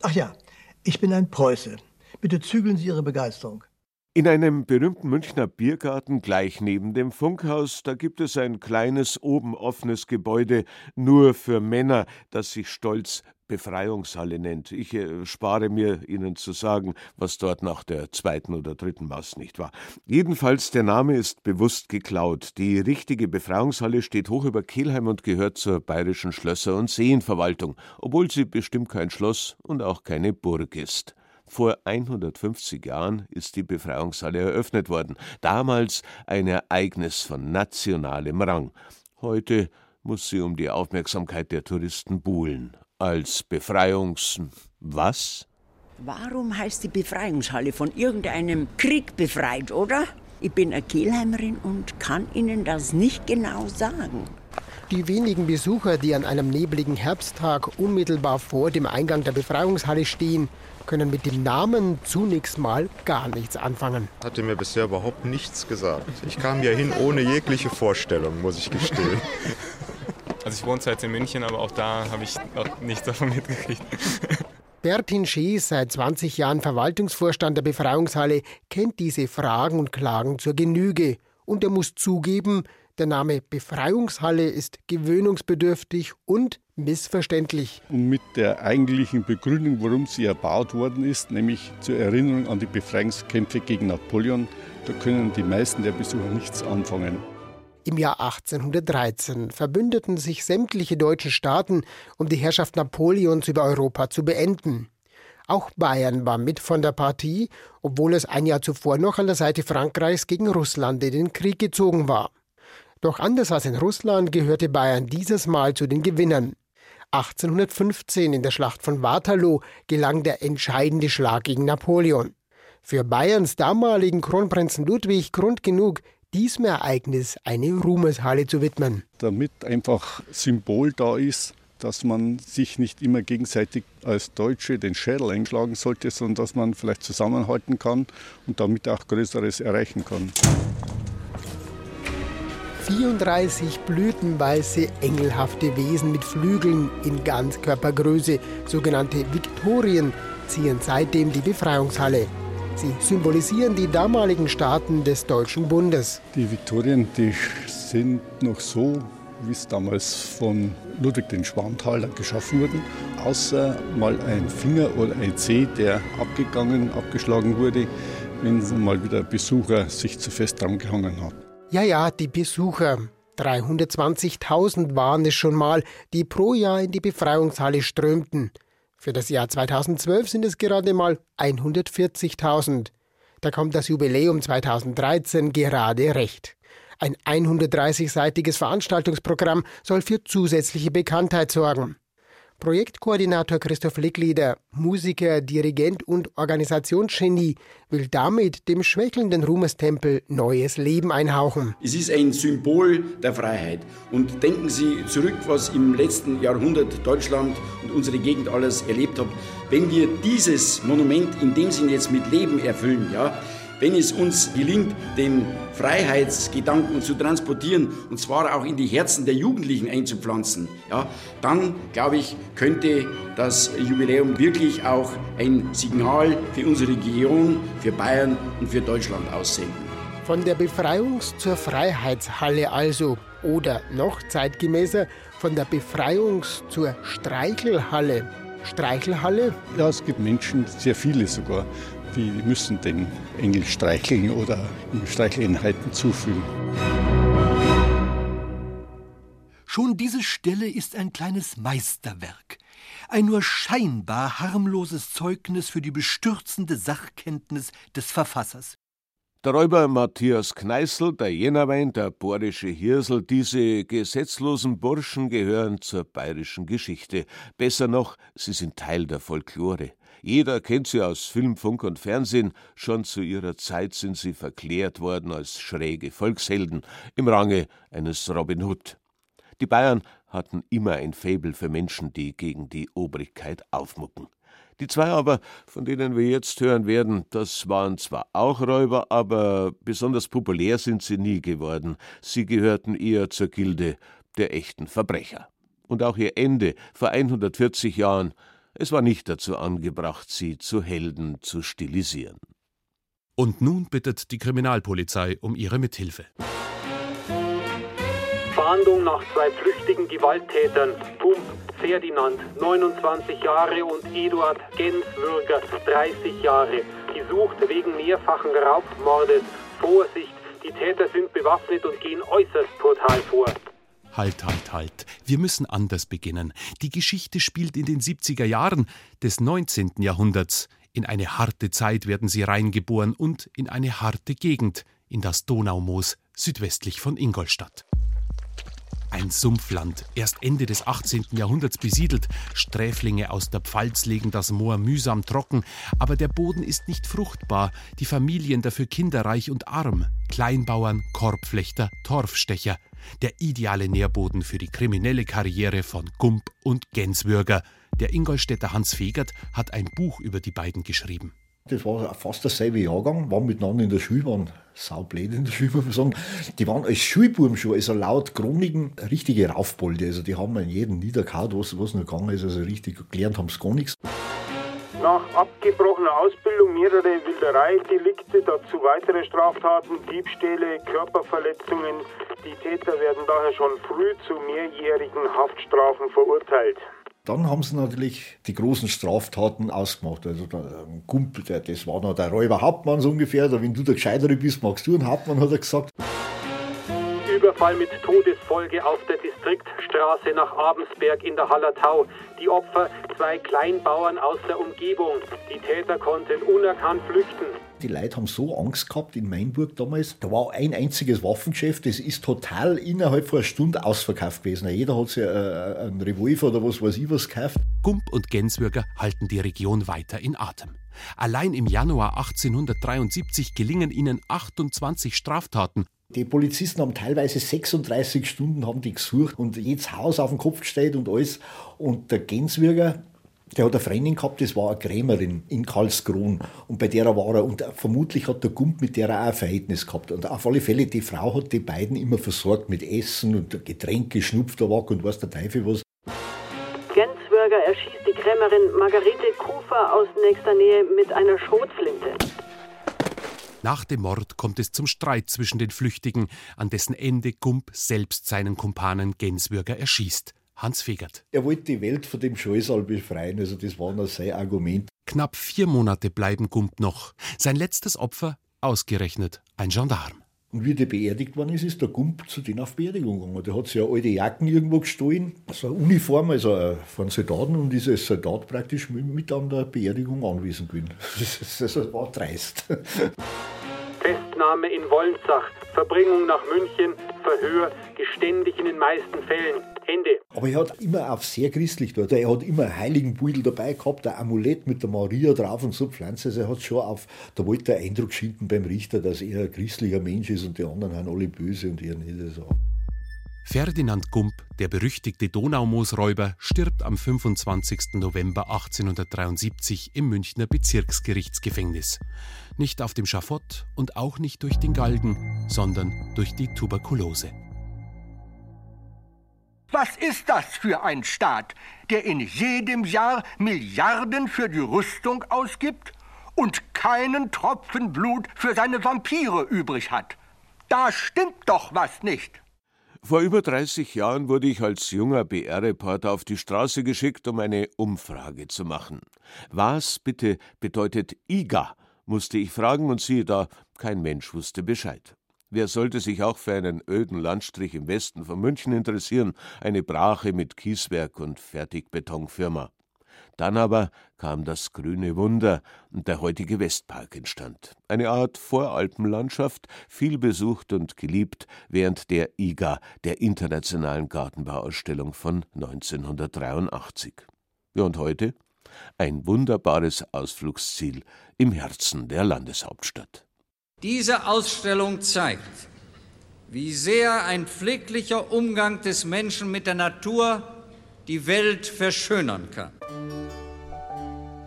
Speaker 47: Ach ja, ich bin ein Preuße. Bitte zügeln Sie Ihre Begeisterung.
Speaker 3: In einem berühmten Münchner Biergarten gleich neben dem Funkhaus, da gibt es ein kleines, oben offenes Gebäude nur für Männer, das sich stolz Befreiungshalle nennt. Ich äh, spare mir, Ihnen zu sagen, was dort nach der zweiten oder dritten Maß nicht war. Jedenfalls, der Name ist bewusst geklaut. Die richtige Befreiungshalle steht hoch über Kelheim und gehört zur Bayerischen Schlösser- und Seenverwaltung, obwohl sie bestimmt kein Schloss und auch keine Burg ist. Vor 150 Jahren ist die Befreiungshalle eröffnet worden, damals ein Ereignis von nationalem Rang. Heute muss sie um die Aufmerksamkeit der Touristen buhlen. Als Befreiungs. was?
Speaker 48: Warum heißt die Befreiungshalle von irgendeinem Krieg befreit, oder? Ich bin eine Kehlheimerin und kann Ihnen das nicht genau sagen.
Speaker 49: Die wenigen Besucher, die an einem nebligen Herbsttag unmittelbar vor dem Eingang der Befreiungshalle stehen, können mit dem Namen zunächst mal gar nichts anfangen.
Speaker 50: Hatte mir bisher überhaupt nichts gesagt. Ich kam hier hin ohne jegliche Vorstellung, muss ich gestehen. <laughs>
Speaker 51: Also ich wohne zwar jetzt in München, aber auch da habe ich noch nichts davon mitgekriegt. <laughs>
Speaker 49: Bertin Schees, seit 20 Jahren Verwaltungsvorstand der Befreiungshalle, kennt diese Fragen und Klagen zur Genüge. Und er muss zugeben, der Name Befreiungshalle ist gewöhnungsbedürftig und missverständlich.
Speaker 36: Und mit der eigentlichen Begründung, warum sie erbaut worden ist, nämlich zur Erinnerung an die Befreiungskämpfe gegen Napoleon, da können die meisten der Besucher nichts anfangen.
Speaker 49: Im Jahr 1813 verbündeten sich sämtliche deutschen Staaten, um die Herrschaft Napoleons über Europa zu beenden. Auch Bayern war mit von der Partie, obwohl es ein Jahr zuvor noch an der Seite Frankreichs gegen Russland in den Krieg gezogen war. Doch anders als in Russland gehörte Bayern dieses Mal zu den Gewinnern. 1815 in der Schlacht von Waterloo gelang der entscheidende Schlag gegen Napoleon. Für Bayerns damaligen Kronprinzen Ludwig Grund genug, diesem Ereignis eine Ruhmeshalle zu widmen.
Speaker 36: Damit einfach Symbol da ist, dass man sich nicht immer gegenseitig als Deutsche den Schädel einschlagen sollte, sondern dass man vielleicht zusammenhalten kann und damit auch Größeres erreichen kann.
Speaker 49: 34 blütenweiße, engelhafte Wesen mit Flügeln in Ganzkörpergröße, sogenannte Viktorien, ziehen seitdem die Befreiungshalle. Sie symbolisieren die damaligen Staaten des Deutschen Bundes.
Speaker 36: Die Viktorien, die sind noch so, wie es damals von Ludwig den Schwanthaler geschaffen wurden, außer mal ein Finger oder ein Zeh, der abgegangen, abgeschlagen wurde, wenn mal wieder Besucher sich zu fest dran gehangen hat.
Speaker 49: Ja, ja, die Besucher. 320.000 waren es schon mal, die pro Jahr in die Befreiungshalle strömten. Für das Jahr 2012 sind es gerade mal 140.000. Da kommt das Jubiläum 2013 gerade recht. Ein 130-seitiges Veranstaltungsprogramm soll für zusätzliche Bekanntheit sorgen. Projektkoordinator Christoph Leckleder, Musiker, Dirigent und Organisationsgenie, will damit dem schwächelnden Ruhmestempel neues Leben einhauchen.
Speaker 52: Es ist ein Symbol der Freiheit. Und denken Sie zurück, was im letzten Jahrhundert Deutschland und unsere Gegend alles erlebt hat. Wenn wir dieses Monument in dem Sinn jetzt mit Leben erfüllen, ja, wenn es uns gelingt, den Freiheitsgedanken zu transportieren und zwar auch in die Herzen der Jugendlichen einzupflanzen, ja, dann glaube ich, könnte das Jubiläum wirklich auch ein Signal für unsere Region, für Bayern und für Deutschland aussenden.
Speaker 49: Von der Befreiungs- zur Freiheitshalle also. Oder noch zeitgemäßer, von der Befreiungs- zur Streichelhalle. Streichelhalle?
Speaker 36: Ja, es gibt Menschen, sehr viele sogar, die müssen den Engel streicheln oder ihm Streicheleinheiten zufügen.
Speaker 53: Schon diese Stelle ist ein kleines Meisterwerk, ein nur scheinbar harmloses Zeugnis für die bestürzende Sachkenntnis des Verfassers.
Speaker 3: Der Räuber Matthias Kneißl, der Jenerwein, der bohrische Hirsel, diese gesetzlosen Burschen gehören zur bayerischen Geschichte. Besser noch, sie sind Teil der Folklore. Jeder kennt sie aus Film, Funk und Fernsehen. Schon zu ihrer Zeit sind sie verklärt worden als schräge Volkshelden im Range eines Robin Hood. Die Bayern hatten immer ein Faible für Menschen, die gegen die Obrigkeit aufmucken. Die zwei aber, von denen wir jetzt hören werden, das waren zwar auch Räuber, aber besonders populär sind sie nie geworden. Sie gehörten eher zur Gilde der echten Verbrecher. Und auch ihr Ende vor 140 Jahren, es war nicht dazu angebracht, sie zu Helden zu stilisieren.
Speaker 54: Und nun bittet die Kriminalpolizei um ihre Mithilfe.
Speaker 55: Fahndung nach zwei flüchtigen Gewalttätern, Pump Ferdinand, 29 Jahre, und Eduard Genswürger, 30 Jahre, gesucht wegen mehrfachen Raubmordes. Vorsicht, die Täter sind bewaffnet und gehen äußerst brutal vor.
Speaker 54: Halt, halt, halt. Wir müssen anders beginnen. Die Geschichte spielt in den 70er Jahren des 19. Jahrhunderts. In eine harte Zeit werden sie reingeboren und in eine harte Gegend, in das Donaumoos südwestlich von Ingolstadt. Ein Sumpfland, erst Ende des 18. Jahrhunderts besiedelt. Sträflinge aus der Pfalz legen das Moor mühsam trocken, aber der Boden ist nicht fruchtbar, die Familien dafür kinderreich und arm. Kleinbauern, Korbflechter, Torfstecher. Der ideale Nährboden für die kriminelle Karriere von Gump und Genswürger. Der Ingolstädter Hans Fegert hat ein Buch über die beiden geschrieben.
Speaker 56: Das war fast derselbe Jahrgang, waren miteinander in der Schule, waren saublöd in der Schule, muss man sagen. Die waren als Schulbuben schon, also laut Chroniken, richtige Raufbolde. Also die haben an jeden niedergehauen, was, was noch gegangen ist. Also richtig gelernt haben sie gar nichts.
Speaker 55: Nach abgebrochener Ausbildung mehrere Wildereidelikte, dazu weitere Straftaten, Diebstähle, Körperverletzungen. Die Täter werden daher schon früh zu mehrjährigen Haftstrafen verurteilt.
Speaker 56: Dann haben sie natürlich die großen Straftaten ausgemacht. Also der Kumpel, der, das war noch der Räuber Hauptmann so ungefähr. Wenn du der Gescheitere bist, magst du einen Hauptmann, hat er gesagt.
Speaker 55: Überfall mit Todesfolge auf der Distriktstraße nach Abensberg in der Hallertau. Die Opfer zwei Kleinbauern aus der Umgebung. Die Täter konnten unerkannt flüchten.
Speaker 56: Die Leute haben so Angst gehabt in Mainburg damals. Da war ein einziges Waffengeschäft, das ist total innerhalb von einer Stunde ausverkauft gewesen. Jeder hat sich äh, einen Revolver oder was weiß ich was gekauft.
Speaker 54: Gump und Genswürger halten die Region weiter in Atem. Allein im Januar 1873 gelingen ihnen 28 Straftaten.
Speaker 56: Die Polizisten haben teilweise 36 Stunden haben die gesucht und jedes Haus auf den Kopf gestellt und alles. Und der Genswürger, der hat eine Freundin gehabt, das war eine Krämerin in Karlskron. Und bei der war er, und vermutlich hat der Gump mit der auch ein Verhältnis gehabt. Und auf alle Fälle, die Frau hat die beiden immer versorgt mit Essen und Getränke, Schnupftabak und was der Teufel was.
Speaker 57: Genswürger erschießt die Krämerin Margarete Kufer aus nächster Nähe mit einer Schrotflinte.
Speaker 54: Nach dem Mord kommt es zum Streit zwischen den Flüchtigen, an dessen Ende Gump selbst seinen Kumpanen Genswürger erschießt. Hans Fegert.
Speaker 56: Er wollte die Welt von dem Scheusal befreien, also das war noch sein Argument.
Speaker 54: Knapp vier Monate bleiben Gump noch. Sein letztes Opfer, ausgerechnet ein Gendarm.
Speaker 56: Und wie der beerdigt worden ist, ist der Gump zu denen auf Beerdigung gegangen. Der hat sich ja alte Jacken irgendwo gestohlen, so eine Uniform, also von Soldaten, und ist als Soldat praktisch mit an der Beerdigung anwesend gewesen. <laughs> Das, war dreist.
Speaker 55: Festnahme in Wolnzach, Verbringung nach München, Verhör, geständig in den meisten Fällen.
Speaker 54: Ende.
Speaker 56: Aber er hat immer auf sehr christlich dort. Er hat immer einen heiligen Beutel dabei gehabt, ein Amulett mit der Maria drauf und so Pflanzen. Also er hat schon auf, da wollte der Eindruck schinden beim Richter, dass er ein christlicher Mensch ist und die anderen haben alle böse und er nicht so.
Speaker 58: Ferdinand Gump, der berüchtigte Donaumoosräuber, stirbt am 25. November 1873 im Münchner Bezirksgerichtsgefängnis. Nicht auf dem Schafott und auch nicht durch den Galgen, sondern durch die Tuberkulose.
Speaker 5: Was ist das für ein Staat, der in jedem Jahr Milliarden für die Rüstung ausgibt und keinen Tropfen Blut für seine Vampire übrig hat? Da stimmt doch was nicht.
Speaker 3: Vor über 30 Jahren wurde ich als junger BR-Reporter auf die Straße geschickt, um eine Umfrage zu machen. Was bitte bedeutet IGA, musste ich fragen, und siehe da, kein Mensch wusste Bescheid. Wer sollte sich auch für einen öden Landstrich im Westen von München interessieren, eine Brache mit Kieswerk und Fertigbetonfirma? Dann aber kam das grüne Wunder und der heutige Westpark entstand. Eine Art Voralpenlandschaft, viel besucht und geliebt während der IGA, der Internationalen Gartenbauausstellung von 1983. Ja, und heute? Ein wunderbares Ausflugsziel im Herzen der Landeshauptstadt.
Speaker 59: Diese Ausstellung zeigt, wie sehr ein pfleglicher Umgang des Menschen mit der Natur die Welt verschönern kann.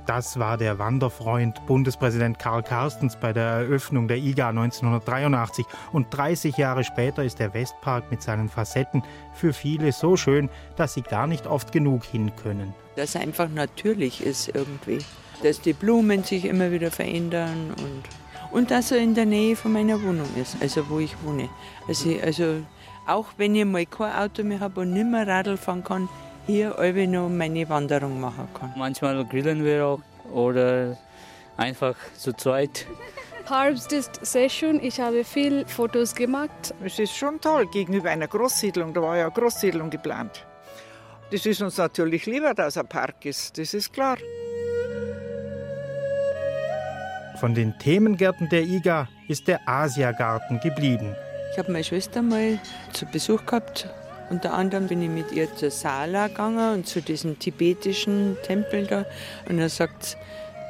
Speaker 60: Das war der Wanderfreund Bundespräsident Karl Carstens bei der Eröffnung der IGA 1983. Und 30 Jahre später ist der Westpark mit seinen Facetten für viele so schön, dass sie gar nicht oft genug hin können.
Speaker 61: Dass einfach natürlich ist irgendwie. Dass die Blumen sich immer wieder verändern und, und dass er in der Nähe von meiner Wohnung ist, also wo ich wohne. Also, also auch wenn ich mal kein Auto mehr habe und nicht mehr Radl fahren kann, hier alle noch meine Wanderung machen kann.
Speaker 40: Manchmal grillen wir auch oder einfach zu zweit.
Speaker 62: Herbst ist sehr schön. Ich habe viele Fotos gemacht.
Speaker 63: Es ist schon toll gegenüber einer Großsiedlung. Da war ja eine Großsiedlung geplant. Das ist uns natürlich lieber, dass ein Park ist. Das ist klar.
Speaker 60: Von den Themengärten der IGA ist der Asiagarten geblieben.
Speaker 61: Ich habe meine Schwester mal zu Besuch gehabt unter anderem bin ich mit ihr zur Sala gegangen und zu diesem tibetischen Tempel da. Und er sagt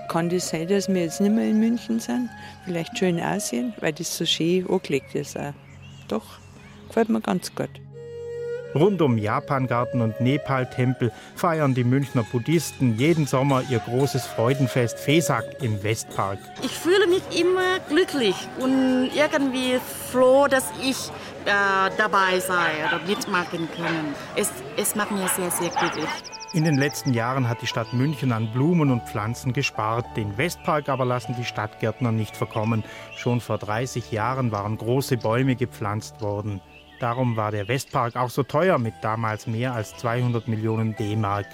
Speaker 61: kann das sein, dass wir jetzt nicht mehr in München sind? Vielleicht schon in Asien, weil das so schön angelegt ist. Auch. Doch, gefällt mir ganz gut.
Speaker 60: Rund um Japangarten und Nepal-Tempel feiern die Münchner Buddhisten jeden Sommer ihr großes Freudenfest Fesak im Westpark.
Speaker 31: Ich fühle mich immer glücklich und irgendwie froh, dass ich äh, dabei sei oder mitmachen kann. Es, es macht mir sehr, sehr glücklich.
Speaker 60: In den letzten Jahren hat die Stadt München an Blumen und Pflanzen gespart. Den Westpark aber lassen die Stadtgärtner nicht verkommen. Schon vor 30 Jahren waren große Bäume gepflanzt worden. Darum war der Westpark auch so teuer mit damals mehr als 200 Millionen D-Mark.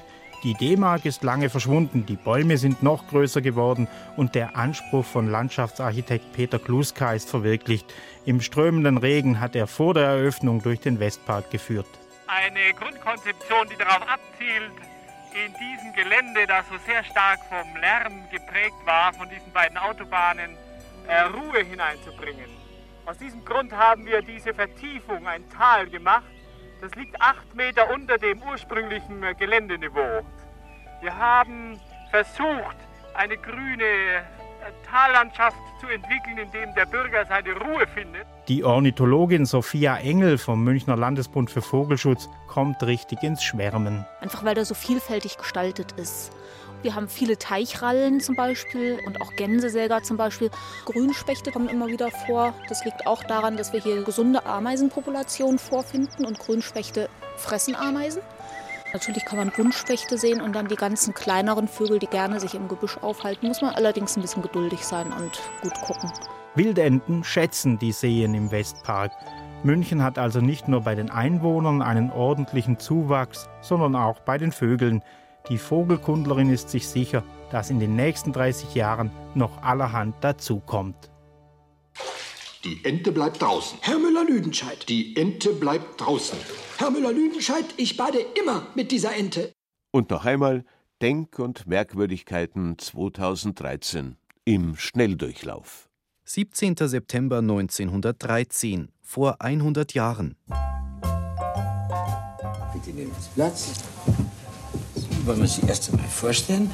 Speaker 60: Die D-Mark ist lange verschwunden, die Bäume sind noch größer geworden und der Anspruch von Landschaftsarchitekt Peter Kluska ist verwirklicht. Im strömenden Regen hat er vor der Eröffnung durch den Westpark geführt.
Speaker 54: Eine Grundkonzeption, die darauf abzielt, in diesem Gelände, das so sehr stark vom Lärm geprägt war, von diesen beiden Autobahnen, äh, Ruhe hineinzubringen. Aus diesem Grund haben wir diese Vertiefung, ein Tal gemacht. Das liegt acht Meter unter dem ursprünglichen äh, Geländeniveau. Wir haben versucht, eine grüne äh, Tallandschaft zu entwickeln, in dem der Bürger seine Ruhe findet.
Speaker 60: Die Ornithologin Sophia Engel vom Münchner Landesbund für Vogelschutz kommt richtig ins Schwärmen.
Speaker 64: Einfach weil er so vielfältig gestaltet ist. Wir haben viele Teichrallen zum Beispiel und auch Gänsesäger zum Beispiel. Grünspechte kommen immer wieder vor. Das liegt auch daran, dass wir hier gesunde Ameisenpopulationen vorfinden und Grünspechte fressen Ameisen. Natürlich kann man Buntspechte sehen und dann die ganzen kleineren Vögel, die gerne sich im Gebüsch aufhalten. Muss man allerdings ein bisschen geduldig sein und gut gucken.
Speaker 60: Wildenten schätzen die Seen im Westpark. München hat also nicht nur bei den Einwohnern einen ordentlichen Zuwachs, sondern auch bei den Vögeln. Die Vogelkundlerin ist sich sicher, dass in den nächsten 30 Jahren noch allerhand dazukommt.
Speaker 65: Die Ente bleibt draußen. Herr Müller-Lüdenscheid. Die Ente bleibt draußen. Herr Müller-Lüdenscheid, ich bade immer mit dieser Ente.
Speaker 3: Und noch einmal Denk- und Merkwürdigkeiten 2013 im Schnelldurchlauf.
Speaker 36: 17. September 1913, vor 100 Jahren.
Speaker 66: Bitte nehmen Sie Platz. Wollen wir Sie erst einmal vorstellen?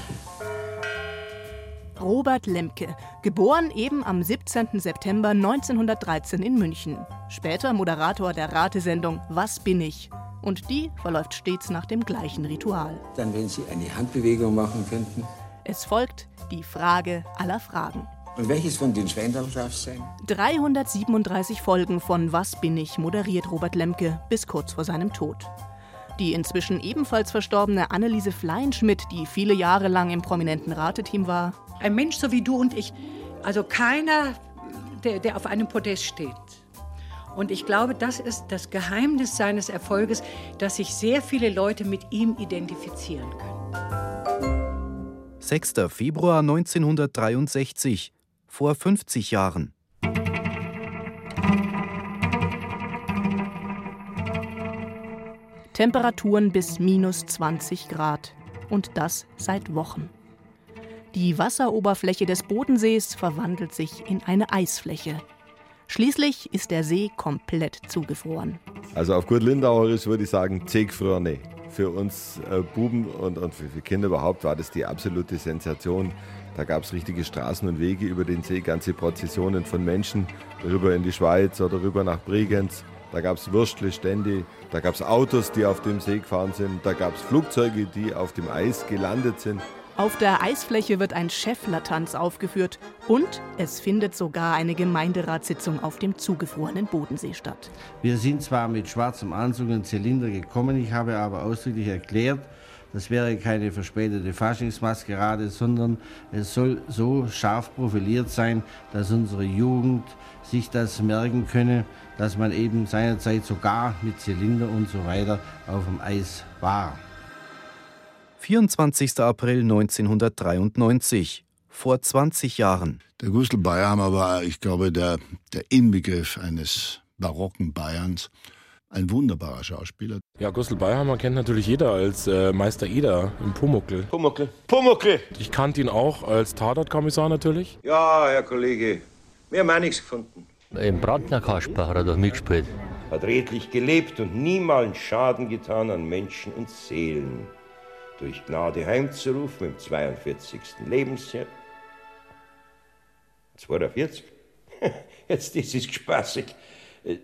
Speaker 19: Robert Lemke, geboren eben am 17. September 1913 in München. Später Moderator der Ratesendung Was bin ich? Und die verläuft stets nach dem gleichen Ritual.
Speaker 66: Dann, wenn Sie eine Handbewegung machen könnten.
Speaker 19: Es folgt die Frage aller Fragen.
Speaker 66: Und welches von den Schweindamm darf es sein?
Speaker 19: 337 Folgen von Was bin ich moderiert Robert Lemke bis kurz vor seinem Tod. Die inzwischen ebenfalls verstorbene Anneliese Fleinschmidt, die viele Jahre lang im prominenten Rateteam war.
Speaker 67: Ein Mensch so wie du und ich. Also keiner, der, der auf einem Podest steht. Und ich glaube, das ist das Geheimnis seines Erfolges, dass sich sehr viele Leute mit ihm identifizieren können.
Speaker 36: 6. Februar 1963, vor 50 Jahren.
Speaker 19: Temperaturen bis minus 20 Grad. Und das seit Wochen. Die Wasseroberfläche des Bodensees verwandelt sich in eine Eisfläche. Schließlich ist der See komplett zugefroren.
Speaker 68: Also auf gut Lindauerisch würde ich sagen, zehgfrorne. Für uns äh, Buben und, und für, für Kinder überhaupt war das die absolute Sensation. Da gab es richtige Straßen und Wege über den See, ganze Prozessionen von Menschen rüber in die Schweiz oder rüber nach Bregenz. Da gab es Würstle-Stände, da gab es Autos, die auf dem See gefahren sind, da gab es Flugzeuge, die auf dem Eis gelandet sind.
Speaker 19: Auf der Eisfläche wird ein Schäfflertanz aufgeführt und es findet sogar eine Gemeinderatssitzung auf dem zugefrorenen Bodensee statt.
Speaker 69: Wir sind zwar mit schwarzem Anzug und Zylinder gekommen, ich habe aber ausdrücklich erklärt, das wäre keine verspätete Faschingsmaskerade, sondern es soll so scharf profiliert sein, dass unsere Jugend sich das merken könne, dass man eben seinerzeit sogar mit Zylinder und so weiter auf dem Eis war.
Speaker 36: 24. April 1993, vor 20 Jahren.
Speaker 70: Der Gustl Bayerhammer war, ich glaube, der, der Inbegriff eines barocken Bayerns. Ein wunderbarer Schauspieler.
Speaker 71: Ja, Gustl Bayerhammer kennt natürlich jeder als äh, Meister Eder im Pumuckl.
Speaker 72: Pumuckl. Pumuckl!
Speaker 71: Ich kannte ihn auch als Tatortkommissar natürlich.
Speaker 72: Ja, Herr Kollege, wir haben auch nichts gefunden.
Speaker 73: Im Brandner Kasper hat er doch mitgespielt.
Speaker 72: Hat redlich gelebt und niemals Schaden getan an Menschen und Seelen. Durch Gnade heimzurufen im 42. Lebensjahr. 42? <laughs> Jetzt ist es spaßig. Äh,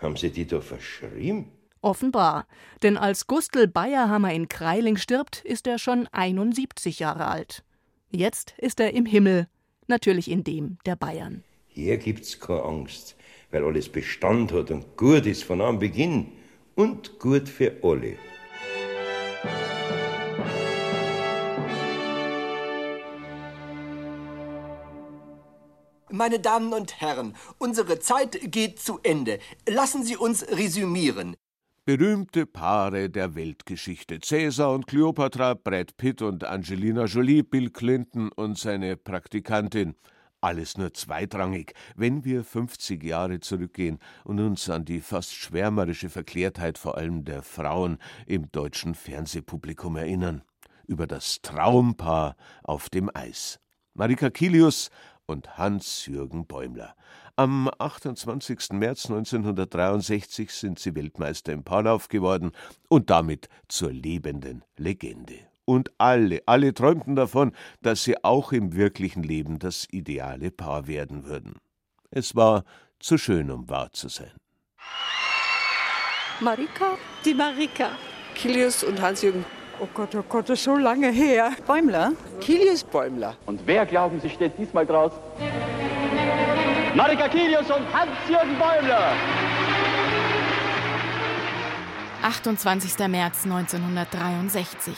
Speaker 72: haben Sie die da verschrieben?
Speaker 19: Offenbar. Denn als Gustl Bayerhammer in Kreiling stirbt, ist er schon 71 Jahre alt. Jetzt ist er im Himmel, natürlich in dem der Bayern.
Speaker 72: Hier gibt's keine Angst, weil alles Bestand hat und gut ist von Anbeginn und gut für alle.
Speaker 5: Meine Damen und Herren, unsere Zeit geht zu Ende. Lassen Sie uns resümieren.
Speaker 3: Berühmte Paare der Weltgeschichte. Cäsar und Kleopatra, Brad Pitt und Angelina Jolie, Bill Clinton und seine Praktikantin. Alles nur zweitrangig, wenn wir 50 Jahre zurückgehen und uns an die fast schwärmerische Verklärtheit vor allem der Frauen im deutschen Fernsehpublikum erinnern. Über das Traumpaar auf dem Eis. Marika Kilius und Hans-Jürgen Bäumler. Am 28. März 1963 sind sie Weltmeister im Paarlauf geworden und damit zur lebenden Legende. Und alle, alle träumten davon, dass sie auch im wirklichen Leben das ideale Paar werden würden. Es war zu schön, um wahr zu sein.
Speaker 63: Marika? Die Marika. Kilius und Hans-Jürgen. Oh Gott, oh Gott, das ist so lange her. Bäumler? Kilius Bäumler.
Speaker 21: Und wer, glauben Sie, steht diesmal draus? Marika Kilius und Hans-Jürgen Bäumler.
Speaker 74: 28. März 1963.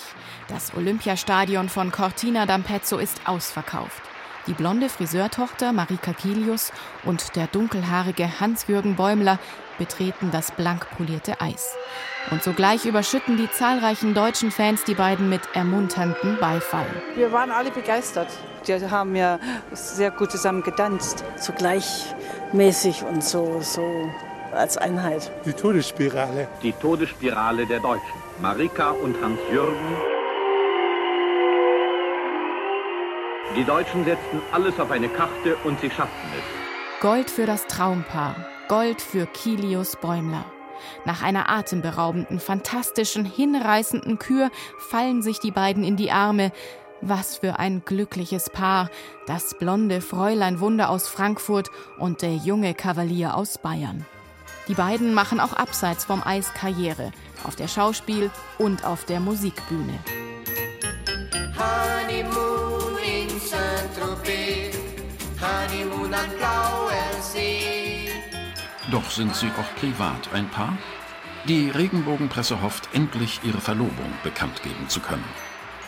Speaker 74: Das Olympiastadion von Cortina d'Ampezzo ist ausverkauft. Die blonde Friseurtochter Marika Kilius und der dunkelhaarige Hans-Jürgen Bäumler betreten das blank polierte Eis. Und sogleich überschütten die zahlreichen deutschen Fans die beiden mit ermunterndem Beifall.
Speaker 75: Wir waren alle begeistert. Die haben ja sehr gut zusammen getanzt.
Speaker 63: So gleichmäßig und so, so als Einheit.
Speaker 74: Die Todesspirale.
Speaker 21: Die Todesspirale der Deutschen. Marika und Hans-Jürgen. Die Deutschen setzten alles auf eine Karte und sie schafften es.
Speaker 74: Gold für das Traumpaar. Gold für Kilius Bäumler. Nach einer atemberaubenden, fantastischen, hinreißenden Kür fallen sich die beiden in die Arme. Was für ein glückliches Paar, das blonde Fräulein Wunder aus Frankfurt und der junge Kavalier aus Bayern. Die beiden machen auch abseits vom Eis Karriere, auf der Schauspiel- und auf der Musikbühne.
Speaker 76: Honeymoon in Saint-Tropez, Honeymoon an blauer See.
Speaker 77: Doch sind sie auch privat ein Paar? Die Regenbogenpresse hofft, endlich ihre Verlobung bekannt geben zu können.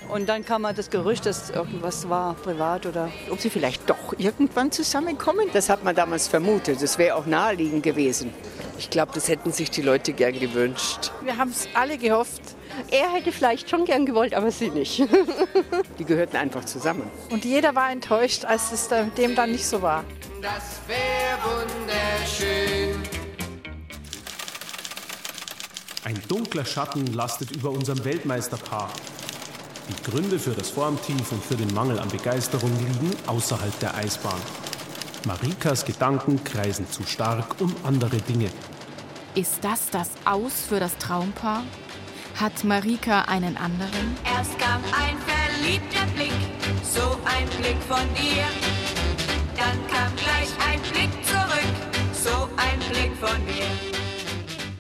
Speaker 63: Und dann kam mal das Gerücht, dass irgendwas war, privat oder ob sie vielleicht doch irgendwann zusammenkommen.
Speaker 78: Das hat man damals vermutet. Das wäre auch naheliegend gewesen. Ich glaube, das hätten sich die Leute gern gewünscht.
Speaker 63: Wir haben es alle gehofft. Er hätte vielleicht schon gern gewollt, aber sie nicht. <laughs>
Speaker 78: die gehörten einfach zusammen.
Speaker 79: Und jeder war enttäuscht, als es dem dann nicht so war.
Speaker 76: Das wäre wunderschön.
Speaker 80: Ein dunkler Schatten lastet über unserem Weltmeisterpaar. Die Gründe für das Formtief und für den Mangel an Begeisterung liegen außerhalb der Eisbahn. Marikas Gedanken kreisen zu stark um andere Dinge.
Speaker 74: Ist das das Aus für das Traumpaar? Hat Marika einen anderen?
Speaker 76: Erst kam ein verliebter Blick, so ein Blick von dir. Dann kam gleich ein Blick zurück, so ein Blick von mir.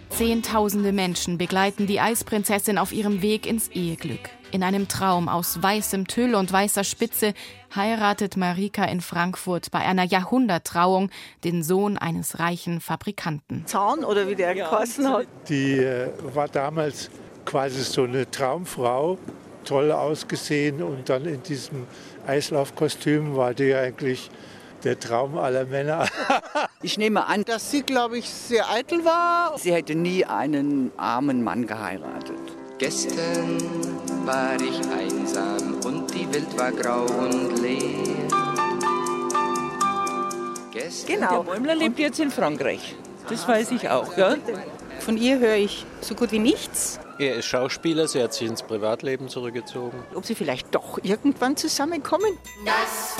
Speaker 74: Zehntausende Menschen begleiten die Eisprinzessin auf ihrem Weg ins Eheglück. In einem Traum aus weißem Tüll und weißer Spitze heiratet Marika in Frankfurt bei einer Jahrhunderttrauung den Sohn eines reichen Fabrikanten.
Speaker 63: Zahn oder wie der geheißen hat.
Speaker 81: Die äh, war damals quasi so eine Traumfrau, toll ausgesehen und dann in diesem Eislaufkostüm war die eigentlich der Traum aller Männer. <laughs>
Speaker 63: ich nehme an, dass sie, glaube ich, sehr eitel war. Sie hätte nie einen armen Mann geheiratet.
Speaker 76: Gestern war ich einsam und die Welt war grau und leer.
Speaker 63: Gestern genau. Der Bäumler lebt jetzt in Frankreich. Das weiß ich auch. Ja? Von ihr höre ich so gut wie nichts.
Speaker 82: Er ist Schauspieler, sie hat sich ins Privatleben zurückgezogen.
Speaker 63: Ob sie vielleicht doch irgendwann zusammenkommen?
Speaker 76: Das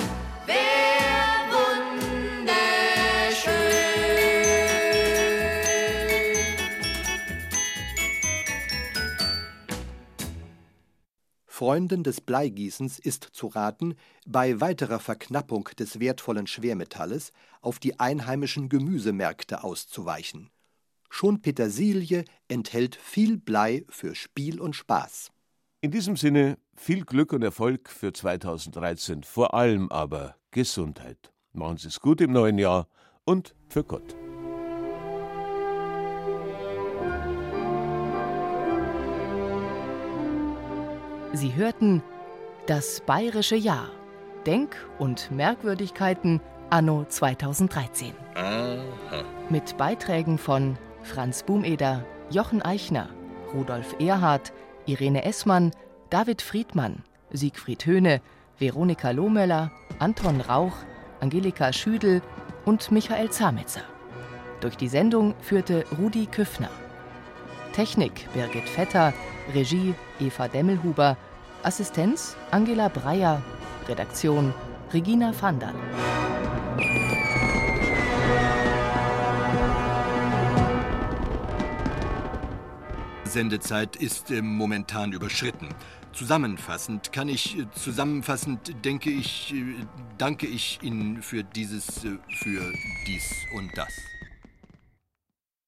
Speaker 83: Freunden des Bleigießens ist zu raten, bei weiterer Verknappung des wertvollen Schwermetalles auf die einheimischen Gemüsemärkte auszuweichen. Schon Petersilie enthält viel Blei für Spiel und Spaß.
Speaker 3: In diesem Sinne viel Glück und Erfolg für 2013, vor allem aber Gesundheit. Machen Sie es gut im neuen Jahr und für Gott.
Speaker 84: Sie hörten das bayerische Jahr. Denk- und Merkwürdigkeiten anno 2013.
Speaker 85: Aha.
Speaker 84: Mit Beiträgen von Franz Bumeder, Jochen Eichner, Rudolf Erhardt, Irene Essmann, David Friedmann, Siegfried Höhne, Veronika Lohmöller, Anton Rauch, Angelika Schüdel und Michael Zametzer. Durch die Sendung führte Rudi Küffner. Technik Birgit Vetter, Regie Eva Demmelhuber, Assistenz Angela Breyer, Redaktion Regina Vandal.
Speaker 83: Sendezeit ist äh, momentan überschritten. Zusammenfassend kann ich, äh, zusammenfassend denke ich, äh, danke ich Ihnen für dieses, äh, für dies und das.